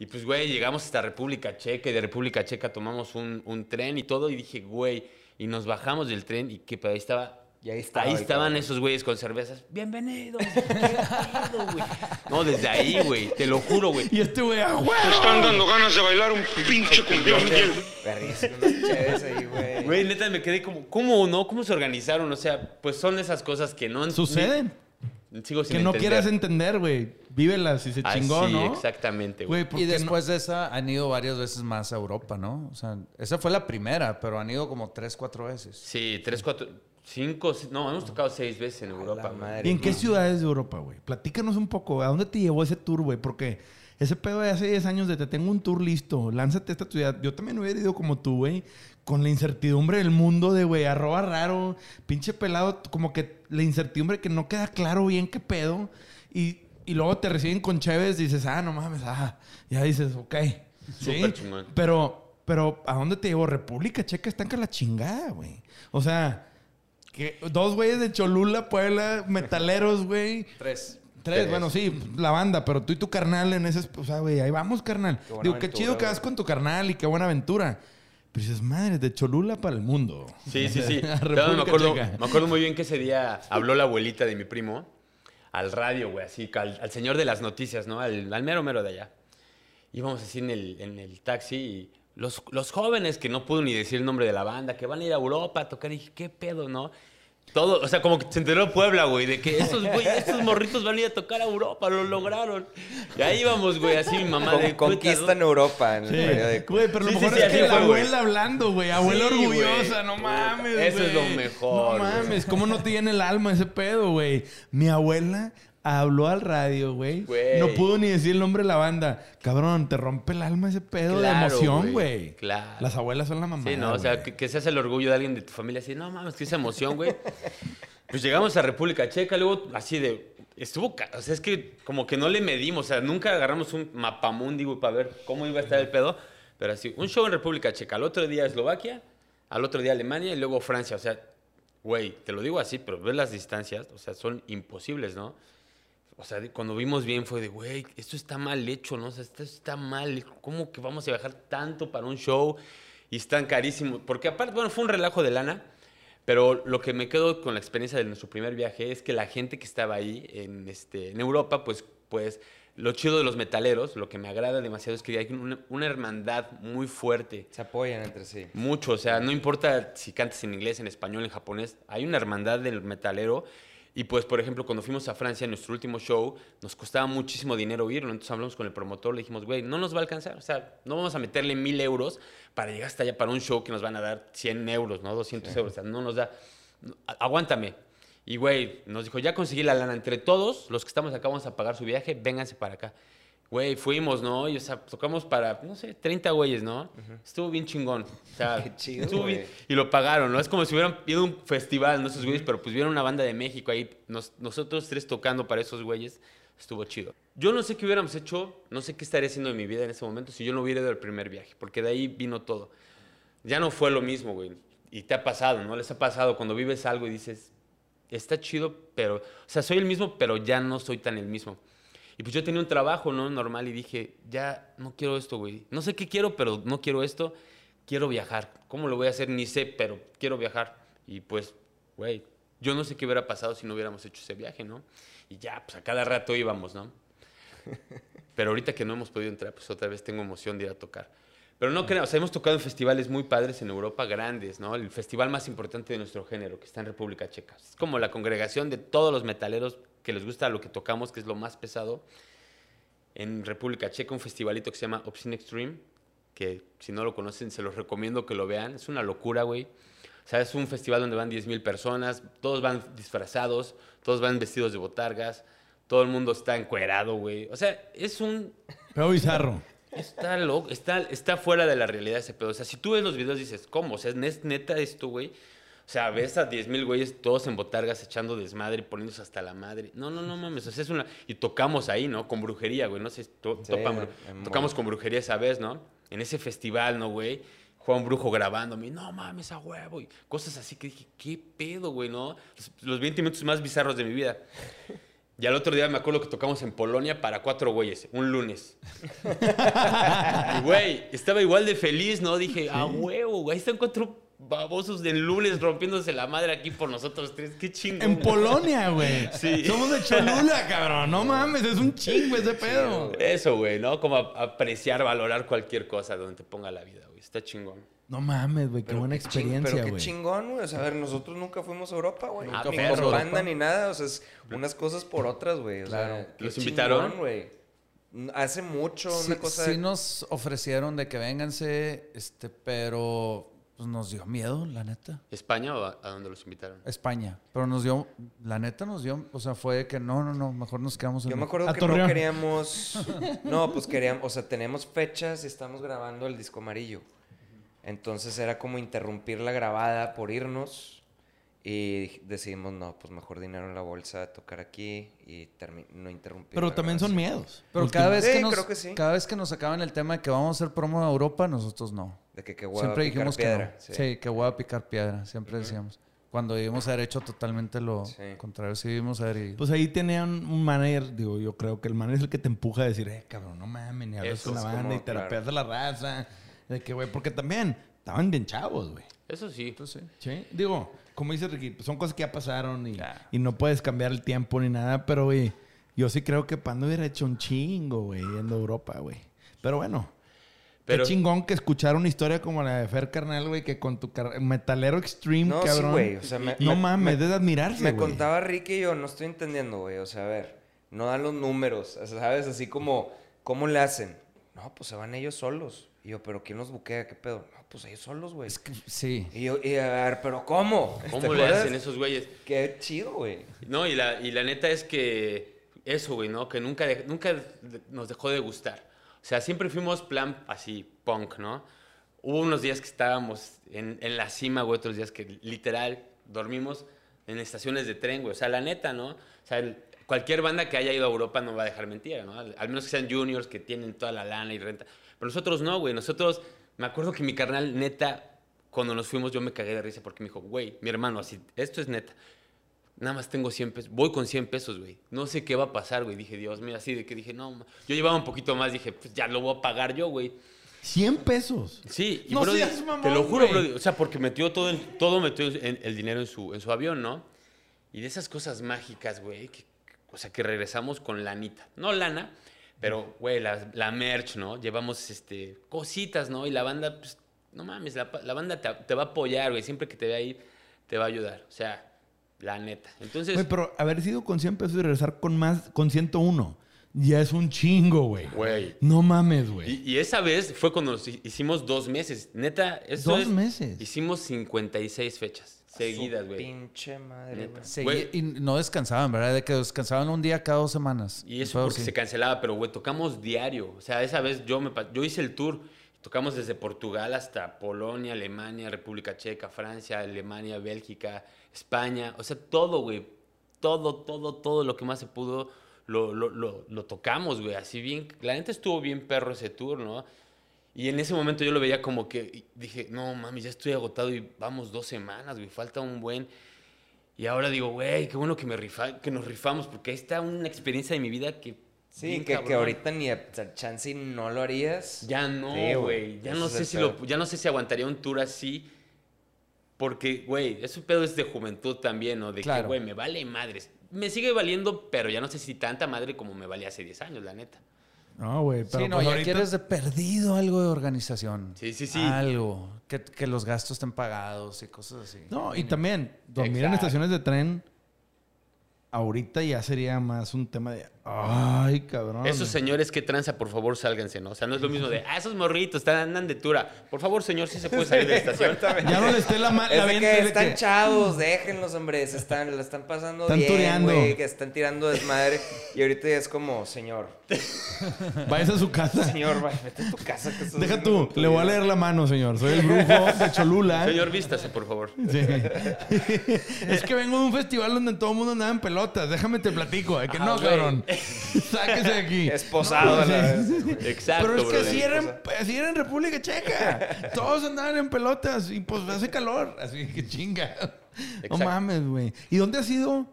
Y pues, güey, llegamos hasta República Checa y de República Checa tomamos un, un tren y todo. Y dije, güey, y nos bajamos del tren y que ahí estaba. Y ahí estaba ahí estaban esos güeyes con cervezas. Bienvenidos. ¿qué pedo, güey? No, desde ahí, güey, te lo juro, güey. Y este güey, ¡ah, güey! Me están dando ganas de bailar un pinche cumbión ahí, güey. Güey, neta, me quedé como, ¿cómo no? ¿Cómo se organizaron? O sea, pues son esas cosas que no... Suceden. Ni- sigo sin Que no entender. quieras entender, güey. Vívelas y se Ah, chingó, sí, ¿no? exactamente, Güey, güey. ¿por Y no? después de esa han ido varias veces más a Europa, ¿no? O sea, esa fue la primera, pero han ido como tres, cuatro veces. Sí, tres, cuatro, cinco... No, hemos tocado seis veces en La Europa, güey. madre. ¿Y en qué ciudades de Europa, güey? Platícanos un poco. ¿A dónde te llevó ese tour, güey? Porque ese pedo de hace 10 años de te tengo un tour listo, lánzate a esta ciudad. Yo también hubiera ido como tú, güey. Con la incertidumbre del mundo de, güey, arroba raro, pinche pelado, como que la incertidumbre que no queda claro bien qué pedo. Y, y luego te reciben con Chévez y dices, ah, no mames, ah, ya dices, ok. Sí, Súper chingón. pero, pero, ¿a dónde te llevó? República Checa está en que la chingada, güey. O sea, que dos güeyes de Cholula, Puebla, metaleros, güey. *laughs* Tres. Tres, bueno, sí, la banda, pero tú y tu carnal en ese... O sea, güey, ahí vamos, carnal. Digo, qué chido que vas con tu carnal y qué buena aventura. Pero dices, madre, de Cholula para el mundo. Sí, sí, sí. *laughs* Me, acuerdo, Checa. me acuerdo muy bien que ese día habló la abuelita de mi primo al radio, güey, así, al, al señor de las noticias, ¿no? Al, al mero mero de allá. Íbamos así en el, en el taxi y los, los jóvenes que no pudo ni decir el nombre de la banda, que van a ir a Europa a tocar, y dije, ¿qué pedo, no? Todo, o sea, como que se enteró Puebla, güey, de que estos, güey, estos morritos van a ir a tocar a Europa, lo lograron. Y ahí íbamos, güey, así mi mamá Con- de conquista en Europa en el Sí, güey, pero lo Sí, sí, mejor sí, es que la fue, güey. abuela hablando, güey. Abuela Sí, orgullosa, güey. no mames, eso es lo mejor, No güey. mames, ¿cómo no te llena el alma ese pedo, güey? Mi abuela habló al radio, güey. No pudo ni decir el nombre de la banda. Cabrón, te rompe el alma ese pedo de Claro, emoción, güey. Claro. Las abuelas son la mamá. Sí, no, o sea, que, que seas el orgullo de alguien de tu familia, así, no mames, que esa emoción, güey. *laughs* Pues llegamos a República Checa, luego así de, estuvo, o sea, es que como que no le medimos, o sea, nunca agarramos un mapamundi, güey, para ver cómo iba a estar el pedo, pero así, un show en República Checa, al otro día Eslovaquia, al otro día Alemania y luego Francia, o sea, güey, te lo digo así, pero ver las distancias, o sea, son imposibles, ¿no? O sea, cuando vimos bien fue de, güey, esto está mal hecho, ¿no? O sea, esto está mal. ¿Cómo que vamos a viajar tanto para un show? Y están carísimos. Porque aparte, bueno, fue un relajo de lana. Pero lo que me quedo con la experiencia de nuestro primer viaje es que la gente que estaba ahí en, este, en Europa, pues, pues lo chido de los metaleros, lo que me agrada demasiado es que hay una, una hermandad muy fuerte. Se apoyan entre sí. Mucho, o sea, no importa si cantas en inglés, en español, en japonés, hay una hermandad del metalero. Y pues, por ejemplo, cuando fuimos a Francia, en nuestro último show, nos costaba muchísimo dinero irlo. Entonces hablamos con el promotor, le dijimos, güey, no nos va a alcanzar. O sea, no vamos a meterle mil euros para llegar hasta allá para un show que nos van a dar 100 euros, ¿no? 200 euros. O sea, no nos da. aguántame. Y, güey, nos dijo, ya conseguí la lana. Entre todos los que estamos acá vamos a pagar su viaje, vénganse para acá. Güey, fuimos, ¿no? Y, o sea, tocamos para, no sé, 30 güeyes, ¿no? Estuvo bien chingón. O sea, *laughs* Qué chido, estuvo bien. Y lo pagaron, ¿no? Es como si hubieran ido a un festival, ¿no? Esos güeyes, pero pues vieron una banda de México ahí, nos- nosotros tres tocando para esos güeyes. Estuvo chido. Yo no sé qué hubiéramos hecho, no sé qué estaría haciendo de mi vida en ese momento si yo no hubiera ido al primer viaje, porque de ahí vino todo. Ya no fue lo mismo, güey. Y te ha pasado, ¿no? Les ha pasado cuando vives algo y dices, está chido, pero, o sea, soy el mismo, pero ya no soy tan el mismo. Y pues yo tenía un trabajo, ¿no? Normal y dije, ya no quiero esto, güey. No sé qué quiero, pero no quiero esto. Quiero viajar. ¿Cómo lo voy a hacer? Ni sé, pero quiero viajar. Y pues, güey, yo no sé qué hubiera pasado si no hubiéramos hecho ese viaje, ¿no? Y ya, pues a cada rato íbamos, ¿no? *laughs* Pero ahorita que no hemos podido entrar, pues otra vez tengo emoción de ir a tocar. Pero no creo, o sea, hemos tocado en festivales muy padres en Europa, grandes, ¿no? El festival más importante de nuestro género, que está en República Checa. Es como la congregación de todos los metaleros que les gusta lo que tocamos, que es lo más pesado. En República Checa, un festivalito que se llama Obscene Extreme, que si no lo conocen, se los recomiendo que lo vean. Es una locura, güey. O sea, es un festival donde van 10.000 personas, todos van disfrazados, todos van vestidos de botargas, todo el mundo está encuerado, güey. O sea, es un Pero bizarro. Está loco, está, está fuera de la realidad ese pedo. O sea, si tú ves los videos dices, ¿cómo? O sea, ¿es neta esto, güey? O sea, ves a 10 mil güeyes todos en botargas echando desmadre, poniéndose hasta la madre. No, no, no mames. O sea, es una... Y tocamos ahí, ¿no? Con brujería, güey. No sé, to- Sí, en- tocamos con brujería esa vez, ¿no? En ese festival, ¿no, güey? Juan Brujo grabándome, no mames, a huevo. Y cosas así que dije, ¿qué pedo, güey, no? Los, los 20 minutos más bizarros de mi vida. Y al otro día me acuerdo que tocamos en Polonia para cuatro güeyes, un lunes. *laughs* Y, güey, estaba igual de feliz, ¿no? Dije, a huevo, güey. Ahí están cuatro babosos del lunes rompiéndose la madre aquí por nosotros tres. Qué chingón. En güey. Polonia, güey. *laughs* Sí. Somos de Cholula, cabrón. No mames, es un chingo ese pedo. Eso, güey, ¿no? Como apreciar, valorar cualquier cosa donde te ponga la vida, güey. Está chingón. No mames, güey. Qué buena experiencia, Pero qué güey. chingón, güey. O sea, a ver, nosotros nunca fuimos a Europa, güey. Nunca Ni con banda ni nada. O sea, es unas cosas por otras, güey. O Claro. sea, qué ¿Los chingón, invitaron? güey. Hace mucho Sí, una cosa... sí nos ofrecieron de que vénganse, este, pero pues, nos dio miedo, la neta. ¿España o a, a dónde los invitaron? España. Pero nos dio, la neta nos dio, o sea, fue que no, no, no, mejor nos quedamos en Yo me acuerdo A que Torreón. no queríamos... No, pues queríamos... O sea, tenemos fechas y estamos grabando el disco amarillo. Entonces era como interrumpir la grabada por irnos. Y decidimos, no, pues mejor dinero en la bolsa, tocar aquí y no interrumpir. Pero la también son miedos. Pero cada que- vez, Sí, que nos, creo que sí. cada vez que nos sacaban el tema de que vamos a hacer promo a Europa, nosotros no. De que qué hueva Siempre picar dijimos piedra. que no. Sí. que voy a picar piedra, siempre decíamos. Cuando debimos haber hecho totalmente lo Sí. contrario, sí debimos haber ido. Pues ahí tenían un manager, digo, yo creo que el manager es el que te empuja a decir, eh, cabrón, no mames, ni hablas con la banda como, y claro. de la raza. De que, güey, porque también estaban bien chavos, güey. Eso sí. Pues sí. Sí. Digo, como dice Ricky, pues son cosas que ya pasaron y, y no puedes cambiar el tiempo ni nada, pero, güey, yo sí creo que Panda hubiera hecho un chingo, güey, yendo a Europa, güey. Pero bueno. Pero- Qué chingón que escuchar una historia como la de Fer Carnal, güey, que con tu car- metalero extreme, No, sí, cabrón. güey, o sea, me- no me- mames, me- es de admirarse, Me güey. contaba Ricky y yo, no estoy entendiendo, güey. O sea, a ver, no dan los números, o sea, ¿sabes? Así como, ¿cómo le hacen? No, pues se van ellos solos. Y yo, ¿pero quién los buquea? ¿Qué pedo? No, pues ellos solos, güey. Es que sí. Y yo, y a ver, ¿pero cómo? ¿Te ¿Cómo le acuerdas? hacen esos güeyes? Qué chido, güey. No, y la, y la neta es que eso, güey, ¿no? Que nunca, de- nunca nos dejó de gustar. O sea, siempre fuimos plan así, punk, ¿no? Hubo unos días que estábamos en, la cima, güey, otros días que literal dormimos en estaciones de tren, güey. O sea, la neta, ¿no? O sea, cualquier banda que haya ido a Europa no va a dejar mentira, ¿no? Al, al menos que sean juniors que tienen toda la lana y renta. Pero nosotros no, güey. Nosotros, me acuerdo que mi carnal, neta, cuando nos fuimos yo me cagué de risa porque me dijo, güey, mi hermano, así, esto es neta. Nada más tengo 100 pesos. Voy con 100 pesos, güey. No sé qué va a pasar, güey. Dije, Dios mío, así de que dije, no. Yo llevaba un poquito más. Dije, pues ya lo voy a pagar yo, güey. 100 pesos. Sí, y No Brody, seas mamón, te lo juro. Brody. O sea, porque metió todo, el, todo metió en- el dinero en su, en su avión, ¿no? Y de esas cosas mágicas, güey, que, o sea, que regresamos con lanita. No lana, pero, güey, la, la merch, ¿no? Llevamos este, cositas, ¿no? Y la banda, pues, no mames, la, la banda te, te va a apoyar, güey. Siempre que te vea ahí, te va a ayudar. O sea, la neta. Entonces, Güey, pero haber sido con 100 pesos y regresar con más, con 101, ya es un chingo, güey. güey. No mames, güey. Y, y esa vez fue cuando nos hi- hicimos dos meses. Neta, eso Dos es- meses. Hicimos 56 fechas seguidas, güey. Pinche madre, güey. Y no descansaban, ¿verdad? De que descansaban un día cada dos semanas. Y eso porque sí. se cancelaba, pero güey, tocamos diario. O sea, esa vez yo, me, yo hice el tour. Tocamos desde Portugal hasta Polonia, Alemania, República Checa, Francia, Alemania, Bélgica, España. O sea, todo, güey. Todo, todo, todo lo que más se pudo lo, lo, lo, lo tocamos, güey. Así bien. La neta estuvo bien perro ese tour, ¿no? Y en ese momento yo lo veía como que dije, no mami, ya estoy agotado y vamos dos semanas, güey, falta un buen. Y ahora digo, güey, qué bueno que, me rifa, que nos rifamos, porque ahí está una experiencia de mi vida que. Sí, que, que ahorita ni a chance no lo harías. Ya no, Sí, güey. ya Ese no sé si lo, ya no sé si aguantaría un tour así. Porque, güey, ese pedo es de juventud también, ¿no? De Claro. que, güey, me vale madres. Me sigue valiendo, pero ya no sé si tanta madre como me valía hace 10 años, la neta. No, güey. Pero Sí, no, pues ya ahorita- quieres de perdido algo de organización. Sí, sí, sí. Algo. Que, que los gastos estén pagados y cosas así. No, y también dormir en Exacto. estaciones de tren. Ahorita ya sería más un tema de. Ay, cabrón. Esos señores que tranza, por favor, sálganse, ¿no? O sea, no es lo mismo de, ah, esos morritos están, andan de tura. Por favor, señor, sí se puede salir de la estación. Ya no le esté la mano. Es que están chavos, déjenlos, hombre. Se están, la están pasando Están bien, tureando. güey. Que están tirando desmadre. Y ahorita ya es como, señor, *laughs* Váyase a su casa. señor, va, vete a tu casa. que Deja tú, le voy a vida?" leer la mano, señor. Soy el brujo de Cholula. Señor, vístase, por favor. Sí. *laughs* es que vengo de un festival donde todo el mundo andaba en pelotas. Déjame te platico. Que Ah, no, güey. cabrón. *laughs* Sáquese de aquí. Esposado la vez. *laughs* Exacto, Pero es que así era, en, así era en República Checa. *laughs* Todos andaban en pelotas y pues hace calor. Así que chinga. No mames, güey. ¿Y dónde ha sido?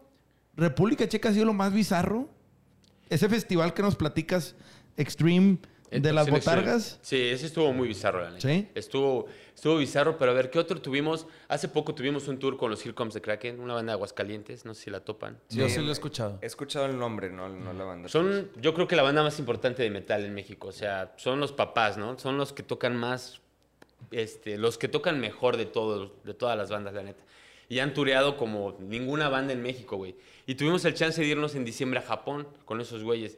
¿República Checa ha sido lo más bizarro? Ese festival que nos platicas, Extreme, De las botargas. Sí, ese estuvo muy bizarro, la neta. ¿Sí? Estuvo, estuvo bizarro, pero a ver, ¿qué otro tuvimos? Hace poco tuvimos un tour con los Here Comes the Kraken, una banda de Aguascalientes, no sé si la topan. Yo sí Sí, lo he escuchado. He escuchado el nombre, no, no la banda. Son, yo creo que la banda más importante de metal en México. O sea, son los papás, ¿no? Son los que tocan más, este, los que tocan mejor de todos, de todas las bandas, la neta. Y han tureado como ninguna banda en México, güey. Y tuvimos el chance de irnos en diciembre a Japón con esos güeyes.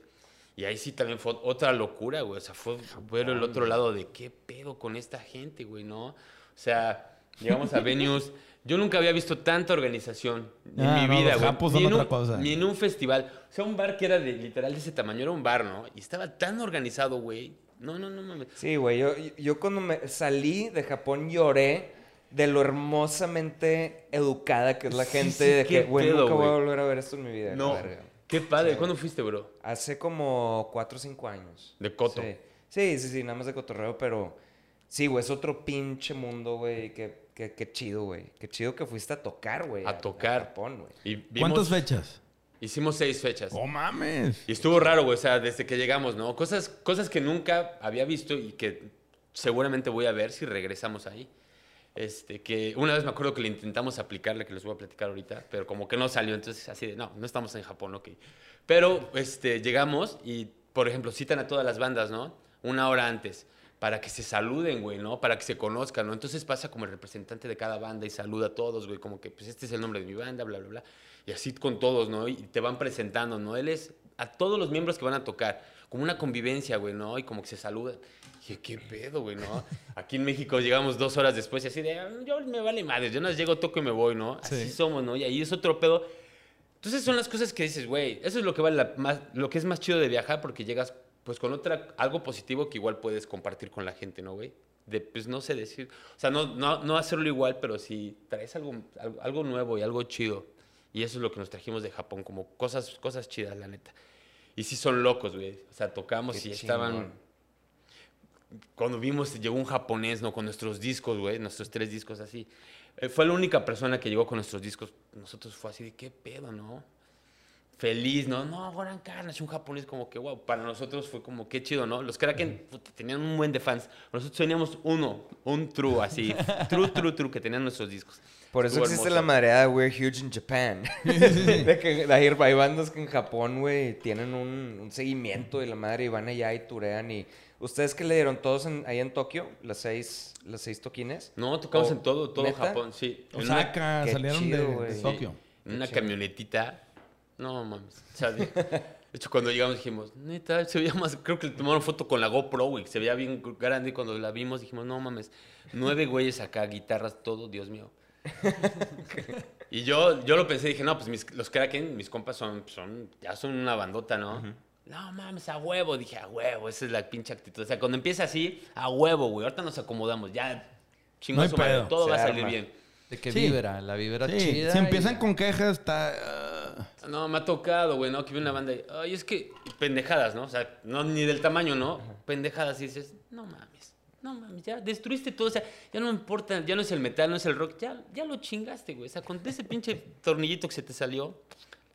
Y ahí sí también fue otra locura, güey. O sea, fue ver el otro lado de qué pedo con esta gente, güey, ¿no? O sea, llegamos a venues. Yo nunca había visto tanta organización en Ah, mi no, vida, güey. Ni en un- cosa. Ni en un festival. O sea, un bar que era de literal de ese tamaño, era un bar, ¿no? Y estaba tan organizado, güey. No, no, no mames. Sí, güey. Yo, yo cuando me salí de Japón lloré de lo hermosamente educada que es la gente. sí, de qué que, güey, pedo, nunca voy a volver a ver esto en mi vida. No. Qué padre. Sí. ¿Cuándo fuiste, bro? Hace como cuatro o cinco años. De coto. Sí. sí, sí, sí, nada más de cotorreo, pero sí, güey, es otro pinche mundo, güey. Qué, qué, qué chido, güey. Qué chido que fuiste a tocar, güey. A tocar. Japón, güey. Y vimos- ¿Cuántas fechas? Hicimos seis fechas. ¡Oh, mames! Y estuvo raro, güey. O sea, desde que llegamos, ¿no? Cosas, cosas que nunca había visto y que seguramente voy a ver si regresamos ahí. Este, que una vez me acuerdo que le intentamos aplicarle, que les voy a platicar ahorita, pero como que no salió, entonces así de, no, no estamos en Japón, ok. Pero este, llegamos y, por ejemplo, citan a todas las bandas, ¿no? Una hora antes, para que se saluden, güey, ¿no? Para que se conozcan, ¿no? Entonces pasa como el representante de cada banda y saluda a todos, güey, como que, pues este es el nombre de mi banda, bla, bla, bla. Y así con todos, ¿no? Y te van presentando, ¿no? Él es a todos los miembros que van a tocar, como una convivencia, güey, ¿no? Y como que se saludan. Dije, ¿qué pedo, güey, no? *laughs* Aquí en México llegamos dos horas después y así de, "Ah, yo me vale madre, yo no llego, toco y me voy, ¿no? Así Sí. somos, ¿no? Y ahí es otro pedo. Entonces son las cosas que dices, güey, eso es lo que vale la- más, lo que es más chido de viajar porque llegas pues con otra, algo positivo que igual puedes compartir con la gente, ¿no, güey? De, pues no sé decir, o sea, no, no, no hacerlo igual, pero si traes algo, algo, algo nuevo y algo chido. Y eso es lo que nos trajimos de Japón, como cosas, cosas chidas, la neta. Y sí son locos, güey. O sea, tocamos Qué y estaban chingón. Cuando vimos, llegó un japonés, ¿no? Con nuestros discos, güey, nuestros tres discos así. Eh, fue la única persona que llegó con nuestros discos. Nosotros fue así de, ¿qué pedo, no? Feliz, ¿no? No, Goran Carnage, un japonés como que, wow, para nosotros fue como, qué chido, ¿no? Los Kraken puta, tenían un buen de fans. Nosotros teníamos uno, un true, así, *laughs* true, true, true, que tenían nuestros discos. Por eso Estuvo existe hermoso. la madreada We're Huge in Japan. *laughs* *laughs* de que hay, hay bandas que en Japón, güey, tienen un, un seguimiento de la madre y van allá y turean. y ¿Ustedes qué le dieron? ¿Todos en- ahí en Tokio? ¿Las seis, las seis toquines? No, tocamos ¿O en todo, todo neta? Japón, sí. En una- Osaka, qué salieron chido, de. Tokio. En una chido. camionetita. No mames. O sea, de, de hecho, cuando llegamos dijimos, neta, se veía más. Creo que le tomaron foto con la GoPro, güey. Se veía bien grande. Y cuando la vimos dijimos, no mames. Nueve güeyes acá, guitarras, todo, Dios mío. *laughs* y yo, yo lo pensé, dije, no, pues mis- los Kraken, mis compas son, son, ya son una bandota, ¿no? No mames, a huevo. Dije, a huevo, esa es la pinche actitud. O sea, cuando empieza así, a huevo, güey. Ahorita nos acomodamos, ya. Chingón No madre, pedo. todo Se va a salir arma. bien. De que Sí. vibra, la vibra Sí, chida. si y empiezan con quejas, está... No, me ha tocado, güey, ¿no? Que viene una banda y, ay, es que pendejadas, ¿no? O sea, no ni del tamaño, ¿no? Pendejadas y dices, no mames, no mames, ya destruiste todo, o sea, ya no me importa, ya no es el metal, no es el rock, ya, ya lo chingaste, güey. O sea, con ese pinche tornillito que se te salió,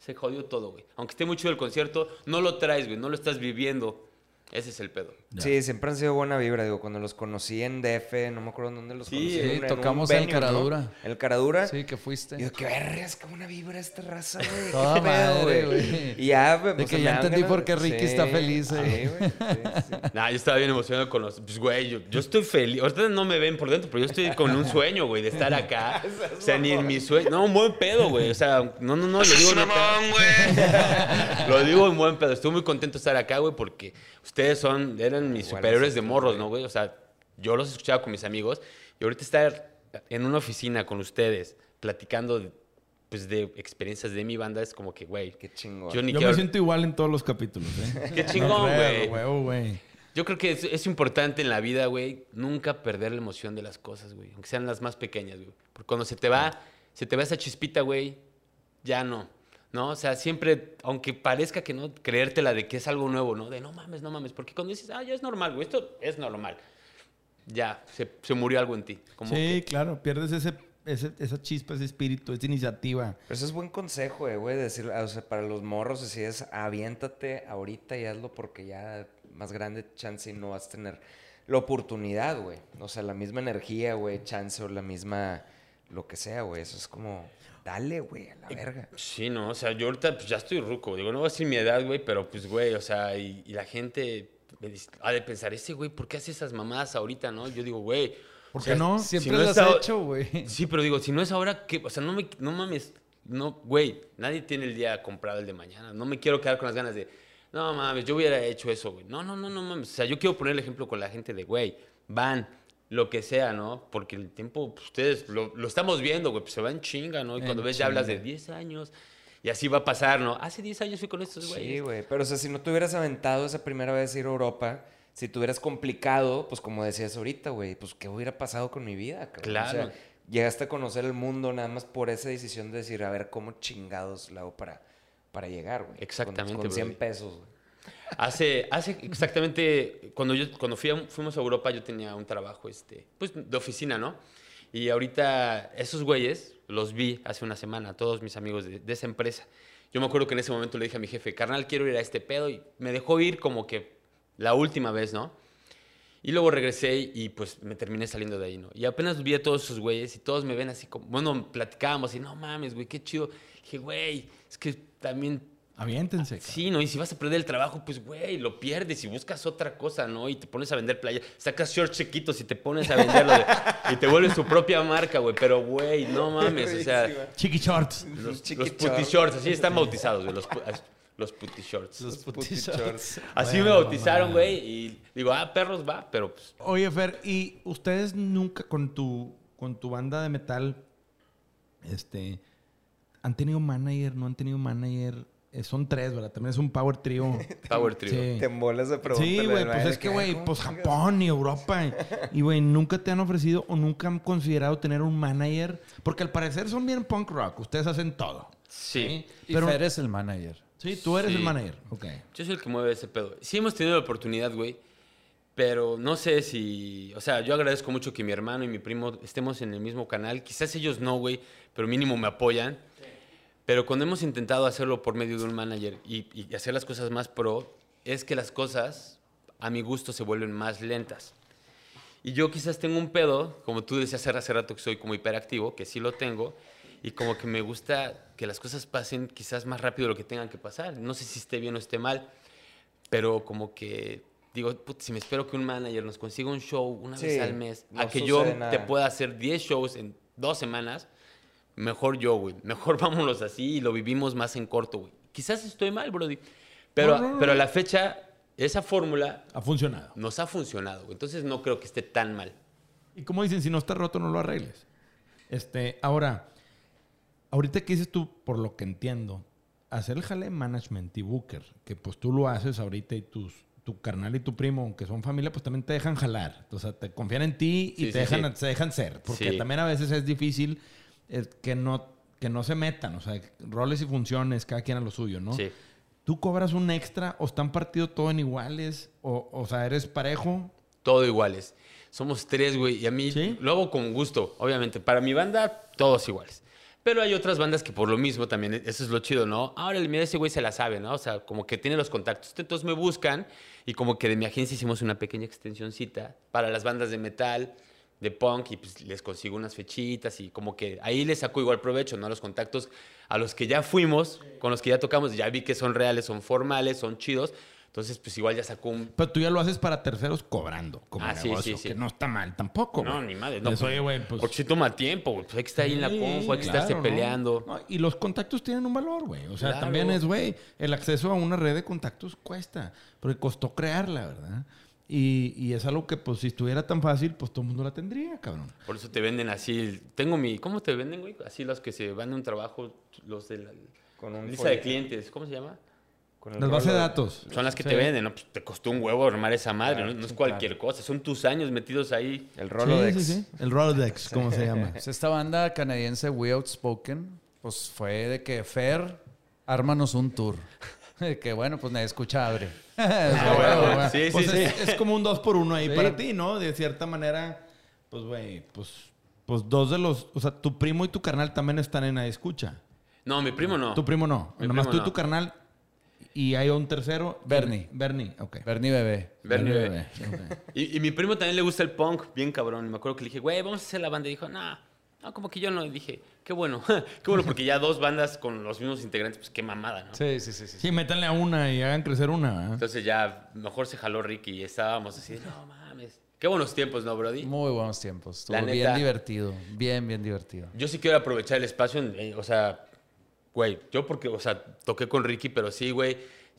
se jodió todo, güey. Aunque esté muy chido el concierto, no lo traes, güey, no lo estás viviendo. Ese es el pedo. Sí, siempre han sido buena vibra. Digo, cuando los conocí en DF, no me acuerdo en dónde los Sí, conocí. sí, en tocamos en venue, ¿no? Caradura. ¿El Caradura? Sí, que fuiste. Y yo, qué vergas, qué buena vibra esta raza, güey. Toda qué pedo, madre, güey. Y ya, güey. De pues, que ya entendí ganas por qué Ricky está feliz, eh. Sí, güey. Sí, sí. *laughs* Nah, yo estaba bien emocionado con los. Pues, güey, yo, yo estoy feliz. Ahorita no me ven por dentro, pero yo estoy con un sueño, güey, de estar acá. *laughs* O sea, ni en mi sueño. No, un buen pedo, güey. O sea, no, no, no, lo digo *laughs* güey. Lo digo en buen pedo. Estoy muy contento de estar acá, güey, porque ustedes son, eran mis Igual superiores de morros. ¿no, güey? O sea, yo los escuchaba con mis amigos y ahorita estar en una oficina con ustedes platicando, de, pues, de experiencias de mi banda es como que, güey, Qué chingón. yo ni Yo quiero... me siento igual en todos los capítulos, ¿eh? *laughs* Qué chingón, No güey. huevo, güey. Yo creo que es, es importante en la vida, güey, nunca perder la emoción de las cosas, güey. Aunque sean las más pequeñas, güey. Porque cuando se te va, se te va esa chispita, güey, ya no. ¿No? O sea, siempre, aunque parezca que no, creértela de que es algo nuevo, ¿no? De no mames, no mames. Porque cuando dices, ah, ya es normal, güey, esto es normal. Ya, se, se murió algo en ti. Como Sí, que- claro, pierdes ese, ese- esa chispa, ese espíritu, esa iniciativa. Pero eso es buen consejo, eh, güey, decir, o sea, para los morros, así es, aviéntate ahorita y hazlo porque ya más grande chance y no vas a tener la oportunidad, güey. O sea, la misma energía, güey, chance o la misma, lo que sea, güey. Eso es como, dale, güey, a la verga. Sí, no, o sea, yo ahorita pues, ya estoy ruco. Digo, no voy a decir mi edad, güey, pero pues, güey, o sea, y, y la gente me dice, ha de pensar, ese güey, ¿por qué hace esas mamadas ahorita, no? Yo digo, güey. ¿Por o qué sea, no? Siempre Si no has ahora- hecho, güey. Sí, pero digo, si no es ahora, ¿qué? O sea, no, me, no mames, no, güey, nadie tiene el día comprado el de mañana. No me quiero quedar con las ganas de, no mames, yo hubiera hecho eso, güey. No, no, no, no mames. O sea, yo quiero poner el ejemplo con la gente de, güey, van, lo que sea, ¿no? Porque el tiempo, pues, ustedes lo, lo estamos viendo, güey, pues se va en chinga, ¿no? Y En cuando ves, ya hablas de chinga. 10 años. Y así va a pasar, ¿no? Hace 10 años fui con estos güeyes. Sí, güey. Pero, o sea, si no te hubieras aventado esa primera vez a ir a Europa, si te hubieras complicado, pues como decías ahorita, güey, pues ¿qué hubiera pasado con mi vida? cabrón? Claro. O sea, llegaste a conocer el mundo nada más por esa decisión de decir, a ver, ¿cómo chingados la hago para, para llegar, güey? Exactamente, Con, 100 brother. pesos, güey. Hace, hace exactamente, cuando, yo, cuando fui a- fuimos a Europa, yo tenía un trabajo, este, pues, de oficina, ¿no? Y ahorita esos güeyes los vi hace una semana, todos mis amigos de, esa empresa. Yo me acuerdo que en ese momento le dije a mi jefe, carnal, quiero ir a este pedo, y me dejó ir como que la última vez, ¿no? Y luego regresé y pues me terminé saliendo de ahí, ¿no? Y apenas vi a todos esos güeyes y todos me ven así como, bueno, platicábamos y no mames, güey, qué chido. Dije, güey, es que también Aviéntense. cabrón. Sí, ¿no? Y si vas a perder el trabajo, pues, güey, lo pierdes y buscas otra cosa, ¿no? Y te pones a vender playa, sacas shorts chiquitos y te pones a venderlo de- y te vuelves tu propia marca, güey. Pero, güey, no *laughs* mames, o sea, Chiqui shorts. los, chiqui los puti shorts. shorts, así están bautizados, güey, los, los puti shorts. Los Puti shorts. Así Bueno, me bautizaron, güey, y digo, ah, perros va, pero pues, Oye, Fer, ¿y ustedes nunca con tu, con tu banda de metal, este, han tenido manager, no han tenido manager? Eh, son tres, ¿verdad? También es un power trio. *laughs* Power Trio. Sí. Te embolas de preguntas. Sí, güey, pues es que, güey, pues Japón y Europa. Y, güey, nunca te han ofrecido o nunca han considerado tener un manager. Porque al parecer son bien punk rock. Ustedes hacen todo. Sí. Y Pero- Fer es el manager. Sí, tú eres Sí. el manager. Ok. Yo soy el que mueve ese pedo. Sí hemos tenido la oportunidad, güey. Pero no sé si... O sea, yo agradezco mucho que mi hermano y mi primo estemos en el mismo canal. Quizás ellos no, güey, pero mínimo me apoyan. Pero cuando hemos intentado hacerlo por medio de un manager y, y hacer las cosas más pro, es que las cosas, a mi gusto, se vuelven más lentas. Y yo quizás tengo un pedo, como tú decías hace rato que soy como hiperactivo, que sí lo tengo, y como que me gusta que las cosas pasen quizás más rápido de lo que tengan que pasar. No sé si esté bien o esté mal, pero como que digo, "Put, si me espero que un manager nos consiga un show una Sí, vez al mes, no a que yo sucede te nada. pueda hacer 10 shows en dos semanas, mejor yo, güey. *laughs* Mejor vámonos así y lo vivimos más en corto, güey. Quizás estoy mal, Brody. Pero, No, no, no. pero a la fecha, esa fórmula Ha funcionado. nos ha funcionado, güey. Entonces no creo que esté tan mal. Y como dicen, si no está roto, no lo arregles. Este, ahora, ahorita que dices tú, por lo que entiendo, hacer el jale management y booker, que pues tú lo haces ahorita y tus, tu carnal y tu primo, aunque son familia, pues también te dejan jalar. O sea, te confían en ti y Sí, te, sí, dejan, sí. se dejan ser. Porque Sí. también a veces es difícil eh, que, no, que no se metan. O sea, roles y funciones, cada quien a lo suyo, ¿no? Sí. ¿Tú cobras un extra o están partidos todo en iguales? O, o sea, ¿eres parejo? Todo iguales. Somos tres, güey. Y a mí ¿Sí? lo hago con gusto, obviamente. Para mi banda, todos iguales. Pero hay otras bandas que por lo mismo también, eso es lo chido, ¿no? Ahora, mira, ese güey se la sabe, ¿no? O sea, como que tiene los contactos. Entonces me buscan y como que de mi agencia hicimos una pequeña extensioncita para las bandas de metal, de punk, y pues les consigo unas fechitas y como que ahí les saco igual provecho, ¿no? Los contactos a los que ya fuimos, con los que ya tocamos, ya vi que son reales, son formales, son chidos. Entonces, pues igual ya sacó un Pero tú ya lo haces para terceros cobrando como Ah, sí, negocio, sí, sí. que no está mal tampoco. No, güey. ni madre. No, Les, oye, güey, pues... Porque sí toma tiempo, güey. Pues hay que estar ahí en la Sí, confa, hay que claro, estarse ¿no? peleando. No, y los contactos tienen un valor, güey. O sea, Claro. también es, güey, el acceso a una red de contactos cuesta. Porque costó crearla, ¿verdad? Y, y es algo que, pues, si estuviera tan fácil, pues todo el mundo la tendría, cabrón. Por eso te venden así. Tengo mi. ¿Cómo te venden, güey? Así los que se van de un trabajo, los de la Con un lista de clientes. ¿Cómo se llama? Con Las bases de datos. Son las que Sí. te venden, ¿no? Pues te costó un huevo armar esa madre, Claro, ¿no? No es cualquier cosa. Son tus años metidos ahí. El Rolodex. sí, sí. El Rolodex, ¿cómo se llama? *laughs* Pues esta banda canadiense We Outspoken, pues fue de que Fer, ármanos un tour. *laughs* De que bueno, pues nadie escucha abre. Ah, bueno, bueno. Sí, sí, Pues sí. Es, es como un dos por uno ahí Sí. para ti, ¿no? De cierta manera, pues, güey, pues, pues dos de los... O sea, tu primo y tu carnal también están en la escucha. No, mi primo no. Tu primo no. Mi Nomás primo tú y no. tu carnal. Y hay un tercero. Bernie. Bernie, ok. Bernie Bebé. Bernie Bernie bebé. bebé, ok. Y, y mi primo también le gusta el punk, bien cabrón. Y me acuerdo que le dije, güey, vamos a hacer la banda. Y dijo, no, no, como que yo no. Y dije, qué bueno, *laughs* qué bueno, porque ya dos bandas con los mismos integrantes, pues qué mamada, ¿no? Sí, sí, sí. sí. Sí, métanle a una y hagan crecer una. ¿verdad? Entonces ya mejor se jaló Ricky y estábamos así, no mames. Qué buenos tiempos, ¿no, Brody? Muy buenos tiempos. Estuvo La bien neta. divertido. Bien, bien divertido. Yo sí quiero aprovechar el espacio, en- o sea, güey, yo porque, o sea, toqué con Ricky, pero sí, güey,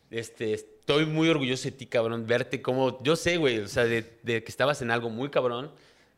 este, estoy muy orgulloso de ti, cabrón, verte como, yo sé, güey, o sea, de, de que estabas en algo muy cabrón,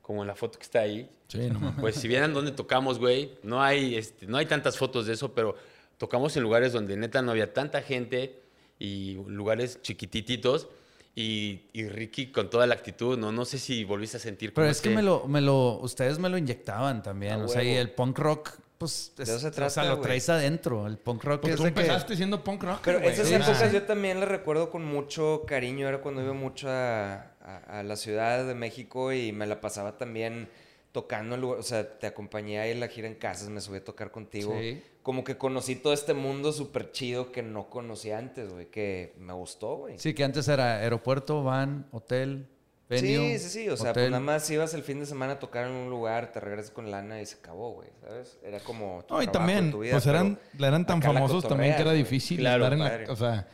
como en la foto que está ahí. Sí, no mames. Pues si vieran dónde tocamos, güey, no hay, este, no hay tantas fotos de eso, pero tocamos en lugares donde neta no había tanta gente y lugares chiquitititos. Y, y Ricky con toda la actitud, no, no sé si volviste a sentir Pero como es que ese- me lo, me lo, ustedes me lo inyectaban también. A o sea, y el punk rock, pues, es- De eso se o trata, sea, lo traes adentro. El punk rock Porque es tú de que... empezaste siendo punk rock. Pero esas o sea, épocas yo también las recuerdo con mucho cariño. Era cuando iba mucho a, a- a la Ciudad de México y me la pasaba también tocando lugar, o sea, te acompañé ahí en la gira en casas, me subí a tocar contigo. Sí. Como que conocí todo este mundo súper chido que no conocía antes, güey, que me gustó, güey. Sí, que antes era aeropuerto, van, hotel, venue, Sí, sí, sí. O sea, pues nada más ibas el fin de semana a tocar en un lugar, te regresas con lana y se acabó, güey. ¿Sabes? Era como. tu No, y también, tu vida, pues eran, eran tan famosos también que era difícil Claro, estar en padre. la... O sea,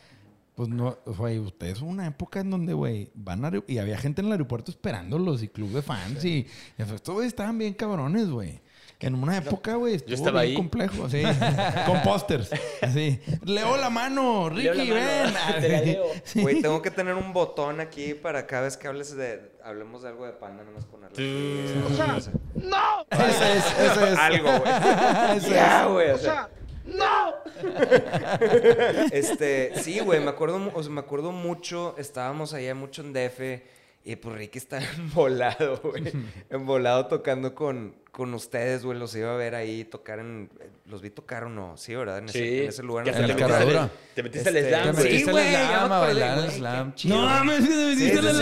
pues no, güey, ustedes una época en donde, güey, van a... Y había gente en el aeropuerto esperándolos y club de fans y... y estos güey estaban bien cabrones, güey. En una época, güey, estuvo estaba bien ahí. complejo, sí. *laughs* Con pósters, así. Leo la mano, Ricky, Leo la mano, ven. *laughs* te la leo. *laughs* Sí. Güey, tengo que tener un botón aquí para cada vez que hables de. Hablemos de algo de panda, nomás ponerle. O sea, ¡No! Ese es, ese es. Algo, güey. Ya, güey. O sea, ¡No! *laughs* Este, sí, güey, me acuerdo, mu- o sea, me acuerdo mucho, estábamos allá mucho en DF y pues Ricky estaba *laughs* embolado, güey. *laughs* embolado tocando con, con ustedes, güey, los iba a ver ahí tocar en... ¿Los vi tocar o no? Sí, ¿verdad? En, ese, Sí. en ese lugar. Que en la carradura. al- Te metiste al Este, slam, Te güey. metiste al me slam a bailar güey, slam. chido. No mames, que te Sí, metiste sí, el sí.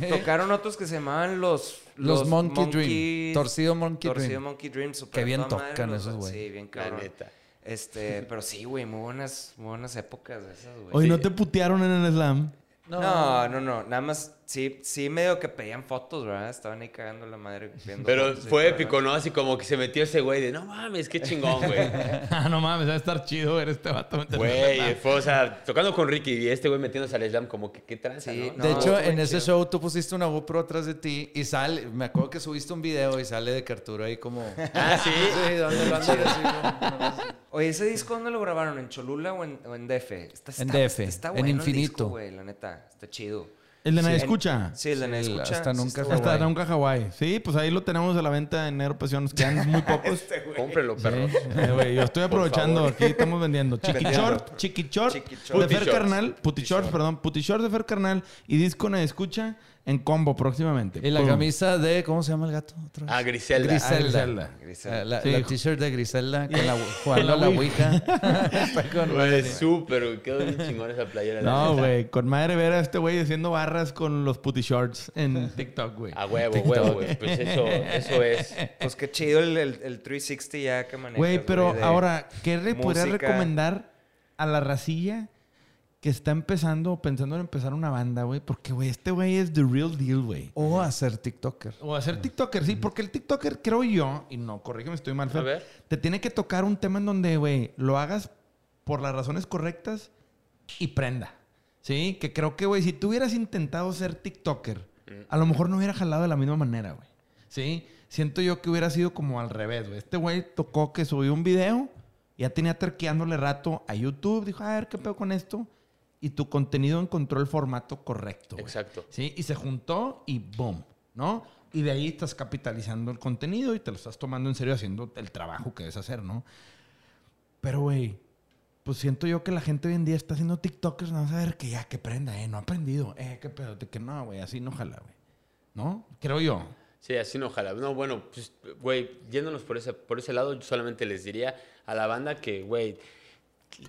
slam. Tocaron otros que se llamaban los... Los Monkey Dream. Torcido Monkey Torcido Dream. Monkey Dream. super Qué bien madre, tocan esos, güey. Sí, bien La cabrón. neta. Este, *laughs* pero sí, güey, muy buenas, muy buenas épocas de esas, güey. Oye. ¿no te putearon en el slam? No, no, no, nada más, sí, sí medio que pedían fotos, ¿verdad? Estaban ahí cagando la madre viendo Pero fue épico, ¿no? Así como que se metió ese güey de, no mames, qué chingón, güey. *laughs* Ah, no mames, va a estar chido ver este vato. en Güey, fue, o sea, tocando con Ricky y este güey metiéndose al slam, como que qué tranza, Sí, ¿no? De No, hecho, en ese show tú pusiste una GoPro atrás de ti y sale, me acuerdo que subiste un video y sale de Carturo ahí como... *laughs* Ah, sí. *laughs* Sí, ¿dónde lo como- Oye, ¿ese disco dónde lo grabaron? ¿En Cholula o en, o en DF? Está, En DF, Está en bueno el Infinito. disco, güey, la neta. Está chido. El de nadie Sí. escucha. Sí, el de Nadie Sí, escucha. hasta sí nunca estuvo Hasta nunca Hawái. Sí, pues ahí lo tenemos a la venta en Nero Pasión. Quedan muy *laughs* pocos. Cómprenlo, Sí, perro. eh, yo estoy aprovechando. Aquí estamos vendiendo. Chiqui. Short, Chiqui Short, Chiqui de Short. Fer Carnal. Puti Shorts, perdón. Puti Shorts de Fer Carnal. Y disco Nadie escucha en combo próximamente. Y la Pum. camisa de... ¿Cómo se llama el gato? otra vez? Ah, Griselda. Griselda. Griselda. Griselda. Eh, La, Sí. la t-shirt de Griselda con la, *laughs* jugando La a la Ouija. Ouija. *laughs* Está con Güey, súper, güey. Quedó bien chingón esa playera. la No, güey. Con madre ver a este güey haciendo barras con los Puti Shorts en *laughs* TikTok, güey. A huevo, huevo, güey. Pues eso, eso es. Pues qué chido el, el, el 360 ya que manejas, Güey, pero ahora, ¿qué le podrías música. recomendar a la racilla que está empezando pensando en empezar una banda, güey? Porque, güey, este güey es the real deal, güey. O hacer TikToker. O hacer TikToker, sí, porque el TikToker, creo yo, y no, corrígeme, estoy mal, Fer, A ver. te tiene que tocar un tema en donde, güey, lo hagas por las razones correctas y prenda. Sí, que creo que, güey, si tú hubieras intentado ser TikToker, a lo mejor no hubiera jalado de la misma manera, güey. Sí, siento yo que hubiera sido como al revés, güey. Este güey tocó que subió un video, ya tenía terqueándole rato a YouTube, dijo, a ver, ¿qué pedo con esto? Y tu contenido encontró el formato correcto, güey. Exacto. ¿sí? Y se juntó y boom, ¿no? Y de ahí estás capitalizando el contenido y te lo estás tomando en serio haciendo el trabajo que debes hacer, ¿no? Pero, güey, pues siento yo que la gente hoy en día está haciendo TikTokers, no vas a ver que ya, que prenda, ¿eh? No ha aprendido. Eh, qué pedo, que no, güey, así no jala, güey. ¿No? Creo yo. Sí, así no ojalá. No, bueno, pues, güey, yéndonos por ese, por ese lado, yo solamente les diría a la banda que, güey,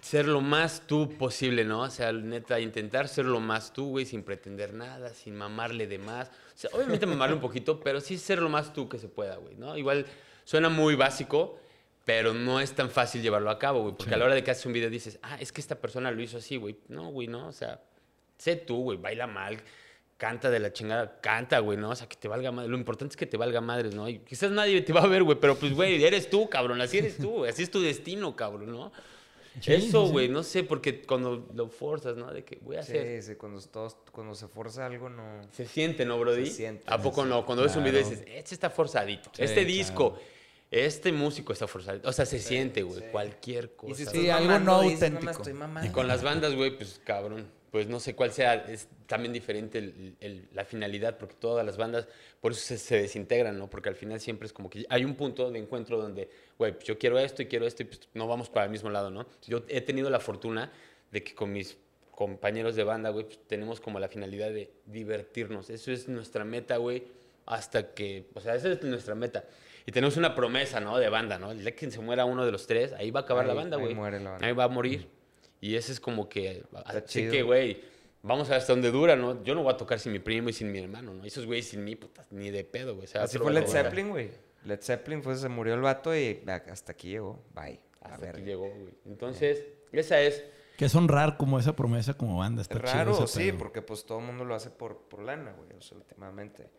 ser lo más tú posible, ¿no? O sea, neta, intentar ser lo más tú, güey, sin pretender nada, sin mamarle de más. O sea, obviamente mamarle un poquito, pero sí ser lo más tú que se pueda, güey, ¿no? Igual suena muy básico, pero no es tan fácil llevarlo a cabo, güey, porque a la hora de que haces un video dices, ah, es que esta persona lo hizo así, güey. No, güey, no, o sea, sé tú, güey, baila mal, canta de la chingada, canta, güey, ¿no? O sea, que te valga madre. Lo importante es que te valga madres, ¿no? Y quizás nadie te va a ver, güey, pero pues, güey, eres tú, cabrón, así eres tú, así es tu destino, cabrón, ¿no? Sí, Eso, sí, sí. güey, no sé, porque cuando lo forzas, ¿no? De que voy a hacer... Sí, sí, cuando, todos, cuando se forza algo no... Se siente, ¿no, Brody? Se siente, ¿A poco sí, no? Cuando ves un video claro. dices, este está forzadito, Sí, este claro. disco, este músico está forzadito. O sea, se siente, güey, sí. cualquier cosa. Y si Sí, algo no dices, "No me auténtico". estoy mamando". Y con las bandas, güey, pues cabrón. Pues no sé cuál sea, es también diferente el- el- la finalidad, porque todas las bandas, por eso se, se desintegran, ¿no? Porque al final siempre es como que hay un punto de encuentro donde, güey, pues yo quiero esto y quiero esto y pues no vamos para el mismo lado, ¿no? Yo he tenido la fortuna de que con mis compañeros de banda, güey, pues tenemos como la finalidad de divertirnos. Eso es nuestra meta, güey, hasta que, o sea, esa es nuestra meta. Y tenemos una promesa, ¿no? De banda, ¿no? El día que se muera uno de los tres, ahí va a acabar la banda, güey. Ahí va a morir. Y ese es como que, así chido. que, güey, vamos a ver hasta dónde dura, ¿no? Yo no voy a tocar sin mi primo y sin mi hermano, ¿no? Esos güeyes sin mí, puta, ni de pedo, güey. O sea, Así fue Led. Zeppelin, güey. Led Zeppelin fue, se murió el vato y hasta aquí llegó. Bye. A Hasta ver. aquí llegó, güey. Entonces, esa es Que es honrar como esa promesa como banda. Está Es chido raro, ese sí, pedo. porque pues todo el mundo lo hace por, por lana, güey, o sea, últimamente.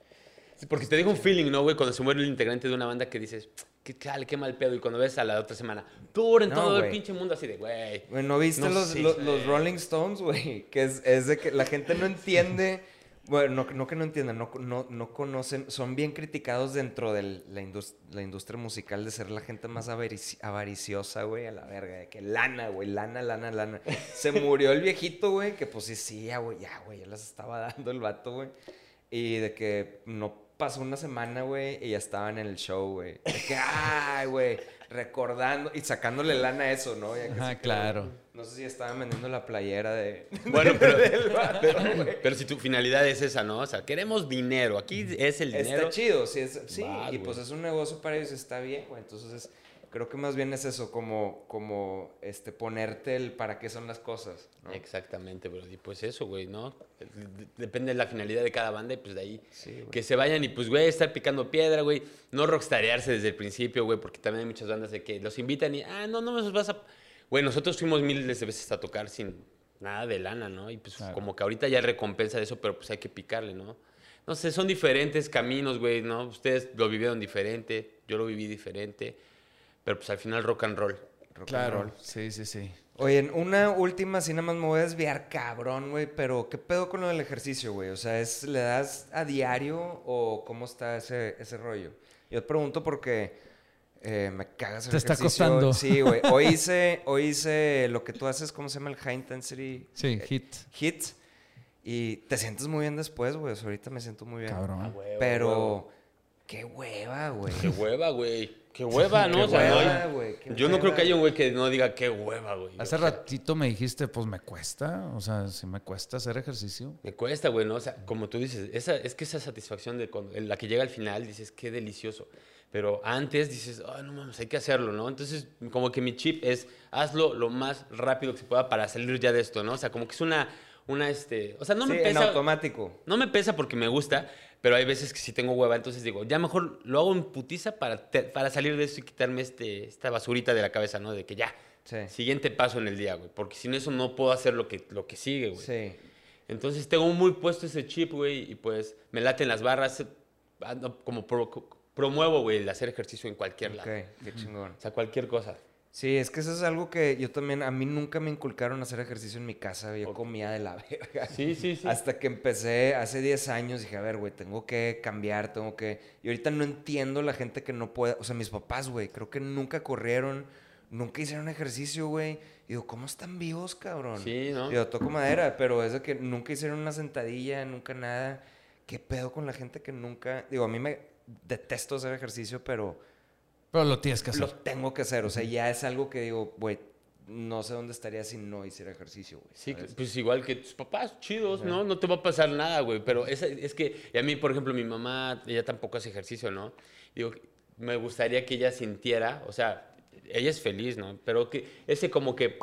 Sí, porque te deja un feeling, ¿no, güey? Cuando se muere el integrante de una banda que dices, qué chale, qué mal pedo. Y cuando ves a la otra semana, tour en No, todo el pinche mundo así de, güey. ¿no viste No los, sé, los, Rolling Stones, güey? Que es, es de que la gente no entiende, *laughs* bueno, no, no que no entiendan, no, no, no conocen, son bien criticados dentro de la, indus- la industria musical de ser la gente más avarici- avariciosa, güey, a la verga, de que lana, güey, lana, lana, lana. Se *laughs* murió el viejito, güey, que pues sí, sí, ya, güey, ya, güey, ya las estaba dando el vato, güey. Y de que no pasó una semana, güey, y ya estaban en el show, güey. De que, ay, güey, recordando y sacándole lana a eso, ¿no? Ya que Ajá, quedó- claro. No sé si estaban vendiendo la playera de... Bueno, *laughs* pero, del vato, pero, si tu finalidad es esa, ¿no? O sea, queremos dinero. Aquí es el dinero. Está chido, sí, es- sí Va, y pues es un negocio para ellos, está bien, güey. Entonces, es- creo que más bien es eso, como, como este, ponerte el para qué son las cosas, ¿no? Exactamente, bro. Y pues eso, güey, ¿no? Depende de la finalidad de cada banda y pues de ahí Sí, que se vayan y pues, güey, estar picando piedra, güey. No rockstarearse desde el principio, güey, porque también hay muchas bandas de que los invitan y, ah, no, no me los vas a... Güey, nosotros fuimos miles de veces a tocar sin nada de lana, ¿no? Y pues Claro. como que ahorita ya recompensa de eso, pero pues hay que picarle, ¿no? No sé, son diferentes caminos, güey, ¿no? Ustedes lo vivieron diferente, yo lo viví diferente, pero pues al final rock and roll. Rock and Claro, roll. sí, sí, sí. Oye, en una última, así nada más me voy a desviar, cabrón, güey, pero ¿qué pedo con lo del ejercicio, güey? O sea, ¿es, ¿le das a diario o cómo está ese, ese rollo? Yo te pregunto porque eh, me cagas el Te está ejercicio. costando. Sí, güey. Hoy hice, hoy hice lo que tú haces, ¿cómo se llama? El High Intensity Sí, eh, hit. Hit. Y te sientes muy bien después, güey. O sea, ahorita me siento muy bien. Cabrón. Pero, qué hueva, güey. Qué hueva, güey. Qué hueva, ¿no? Qué O sea, no hay- hueva, güey, qué Yo no creo hueva. que haya un güey que no diga qué hueva, güey. Hace ratito me dijiste, pues me cuesta. O sea, si me cuesta hacer ejercicio. Me cuesta, güey, ¿no? O sea, como tú dices, esa, es que esa satisfacción de cuando, en la que llega al final, dices, qué delicioso. Pero antes dices, ay, no mames, hay que hacerlo, ¿no? Entonces, como que mi chip es, hazlo lo más rápido que se pueda para salir ya de esto, ¿no? O sea, como que es una, una, este... O sea, no me Sí, en pesa... automático. No me pesa porque me gusta, pero hay veces que sí tengo hueva, entonces digo, ya mejor lo hago en putiza para, te- para salir de eso y quitarme este, esta basurita de la cabeza, ¿no? De que ya, Sí. siguiente paso en el día, güey. Porque sin eso no puedo hacer lo que, lo que sigue, güey. Sí. Entonces tengo muy puesto ese chip, güey, y pues me laten las barras, como pro- promuevo, güey, el hacer ejercicio en cualquier Ok, lado. qué chingón. O sea, cualquier cosa. Sí, es que eso es algo que yo también, a mí nunca me inculcaron a hacer ejercicio en mi casa, yo comía de la *laughs* verga. Sí, sí, sí. Hasta que empecé hace 10 años, dije, a ver, güey, tengo que cambiar, tengo que... Y ahorita no entiendo la gente que no puede, o sea, mis papás, güey, creo que nunca corrieron, nunca hicieron ejercicio, güey. Digo, ¿cómo están vivos, cabrón? Sí, ¿no? Digo, toco madera, pero es de que nunca hicieron una sentadilla, nunca nada. ¿Qué pedo con la gente que nunca... Digo, a mí me detesto hacer ejercicio, pero Pero lo tienes que lo hacer. tengo que hacer. O sea, ya es algo que digo, güey, no sé dónde estaría si no hiciera ejercicio, güey. Sí, ¿sabes? pues igual que tus papás, chidos, ¿no? No te va a pasar nada, güey. Pero esa- es que, y a mí, por ejemplo, mi mamá, ella tampoco hace ejercicio, ¿no? Digo, me gustaría que ella sintiera, o sea, ella es feliz, ¿no? Pero que ese como que,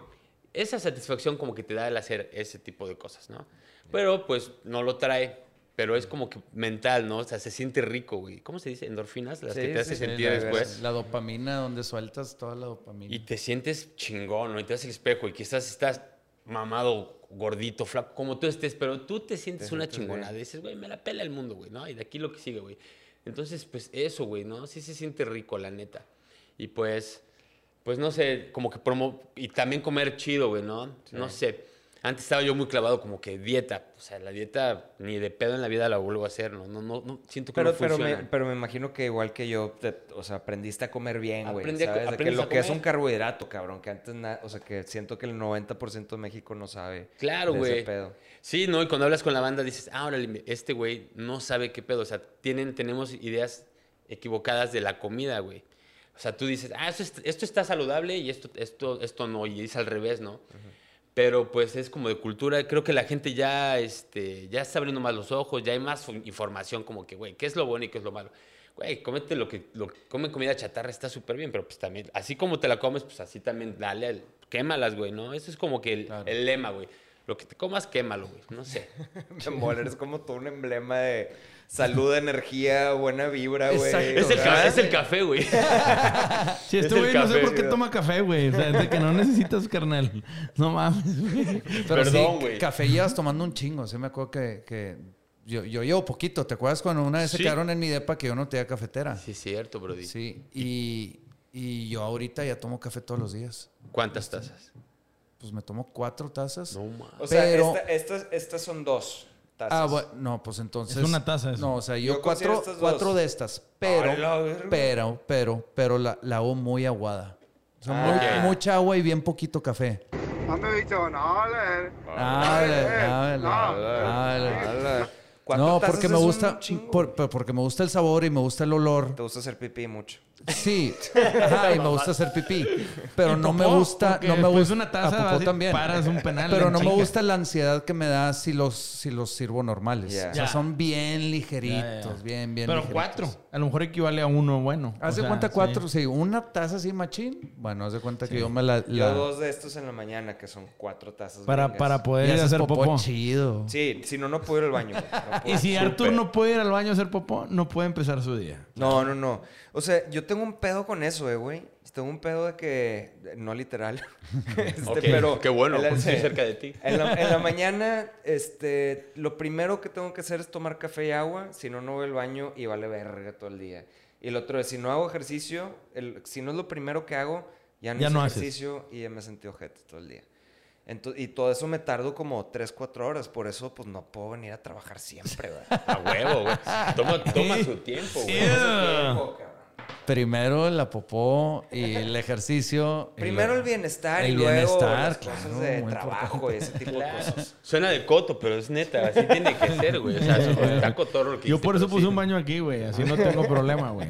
esa satisfacción como que te da el hacer ese tipo de cosas, ¿no? Pero pues no lo trae, pero es como que mental, ¿no? O sea, se siente rico, güey. ¿Cómo se dice? Endorfinas, las Sí, que te sí, hace sí, sentir la- después. La dopamina, donde sueltas toda la dopamina. Y te sientes chingón, ¿no? Y te das el espejo y quizás estás mamado, gordito, flaco, como tú estés, pero tú te sientes Te una chingonada. Dices, güey, me la pela el mundo, güey, ¿no? Y de aquí lo que sigue, güey. Entonces, pues eso, güey, ¿no? Sí se siente rico, la neta. Y pues, pues no sé, como que promo... Y también comer chido, güey, ¿no? No sé. Antes estaba yo muy clavado como que dieta. O sea, la dieta ni de pedo en la vida la vuelvo a hacer, ¿no? No, no, no siento que Pero, no pero, funciona. me, pero me imagino que igual que yo, te- o sea, aprendiste a comer bien, güey. Aprendí a. De que lo a que es un carbohidrato, cabrón, que antes, na- o sea, que siento que el 90% de México no sabe. Claro, güey. Sí, ¿no? Y cuando hablas con la banda dices, ah, órale, este güey no sabe qué pedo. O sea, tienen, tenemos ideas equivocadas de la comida, güey. O sea, tú dices, ah, esto, es- esto está saludable y esto, esto, esto no. Y es al revés, ¿no? Pero pues es como de cultura. Creo que la gente ya, este, ya está abriendo más los ojos, ya hay más información como que, güey, ¿qué es lo bueno y qué es lo malo? Güey, cómete lo que, lo come comida chatarra, está súper bien, pero pues también, así como te la comes, pues así también dale, al- quémalas, güey, ¿no? Eso es como que el, Claro. el lema, güey. Lo que te comas, quémalo, güey. No sé. *laughs* Bemol, eres como todo un emblema de salud, energía, buena vibra, güey. Es el, ca- ¿Verdad? es el café, güey. *laughs* Sí, Es este el güey no sé café, por qué toma café, güey. O sea, es de que no necesitas, carnal. No mames, güey. Pero Perdón, sí, güey. café llevas tomando un chingo. Sí me acuerdo que, que yo, yo llevo poquito. ¿Te acuerdas cuando una vez se Sí. quedaron en mi depa que yo no tenía cafetera? Sí, es cierto, Brody. Sí. Y, y yo ahorita ya tomo café todos los días. ¿Cuántas tazas? Pues me tomo cuatro tazas. No, mames. O sea, Pero- esta- estas, estas son dos tazas. Ah, bueno, no, pues entonces. Es una taza eso. No, o sea, yo, Yo cuatro, estas cuatro de estas. Pero, pero, pero, pero la, la hago muy aguada. O sea, Ah, muy- ok. mucha agua y bien poquito café. Han dicho, no, le... Dale, dale, no. dale. No, porque me gusta, por- por- porque me gusta el sabor y me gusta el olor. Te gusta hacer pipí mucho. Sí, *laughs* ajá, y me gusta hacer pipí. Pero no me popó, gusta, no me gusta una taza a popó también. paras un penal Pero no me gusta la ansiedad que me da si los si los sirvo normales. Ya. O sea, son bien ligeritos, ya. bien bien Pero ligeritos. cuatro. A lo mejor equivale a uno bueno. Haz O de sea, cuenta cuatro, sí. Una taza así machín. Bueno, haz de cuenta que yo me la... Yo la- dos de estos en la mañana, que son cuatro tazas. Para, para poder ir a haces hacer popó. chido. Sí, si no, no puedo ir al baño. *laughs* Y si Arthur no puede ir al baño a hacer popó, no puede empezar su día. No, no, no. O sea, yo tengo un pedo con eso, eh, güey. Tengo un pedo de que... No literal. *laughs* Este, Ok, pero... qué bueno, en la- sí. *laughs* cerca de ti. En la, en la mañana, este, lo primero que tengo que hacer es tomar café y agua, si no, no voy al baño y vale verga todo el día. Y lo otro es, si no hago ejercicio, el- si no es lo primero que hago, ya no Ya no haces. ejercicio y ya me sentí ojete todo el día. Y todo eso me tardo como 3, 4 horas, por eso pues no puedo venir a trabajar siempre, güey. *laughs* A huevo, güey. Toma, toma su tiempo, güey. Primero la popó y el ejercicio. y Primero la- el bienestar y el luego bienestar, las claro, cosas de muy trabajo y ese tipo Claro. de cosas. Suena de coto, pero es neta. Así tiene que ser, güey. O sea, está cotorro que Yo por eso puse un baño aquí, güey. Así no tengo problema, güey.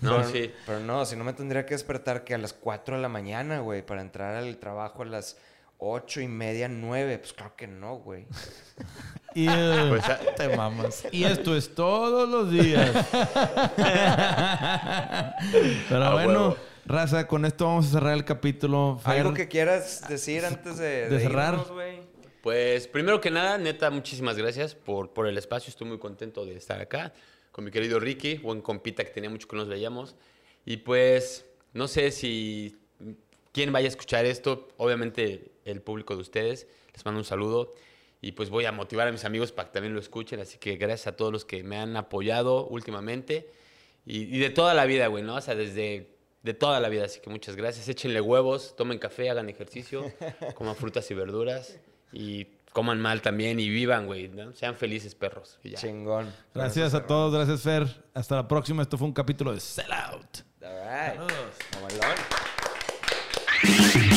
No, pero, sí. Pero no, si no me tendría que despertar que a las 4 de la mañana, güey, para entrar al trabajo a las 8 y media, 9. Pues claro que no, güey. Y, *laughs* Pues, Te mamas. y esto es todos los días. Pero bueno, huevo. raza, con esto vamos a cerrar el capítulo. Fer, ¿Algo que quieras decir antes de, de cerrar? irnos, güey? Pues primero que nada, neta, muchísimas gracias por, por el espacio. Estoy muy contento de estar acá con mi querido Ricky, buen compita que tenía mucho que nos veíamos. Y pues, no sé si quién vaya a escuchar esto, obviamente el público de ustedes. Les mando un saludo y pues voy a motivar a mis amigos para que también lo escuchen. Así que gracias a todos los que me han apoyado últimamente y, y de toda la vida, güey, ¿no? O sea, desde de toda la vida. Así que muchas gracias. Échenle huevos, tomen café, hagan ejercicio, *laughs* coman frutas y verduras y coman mal también y vivan, güey. ¿no? Sean felices, perros. Y ya. Chingón. Gracias a todos, gracias Fer. Hasta la próxima. Esto fue un capítulo de Sell Out. All right. Saludos. Música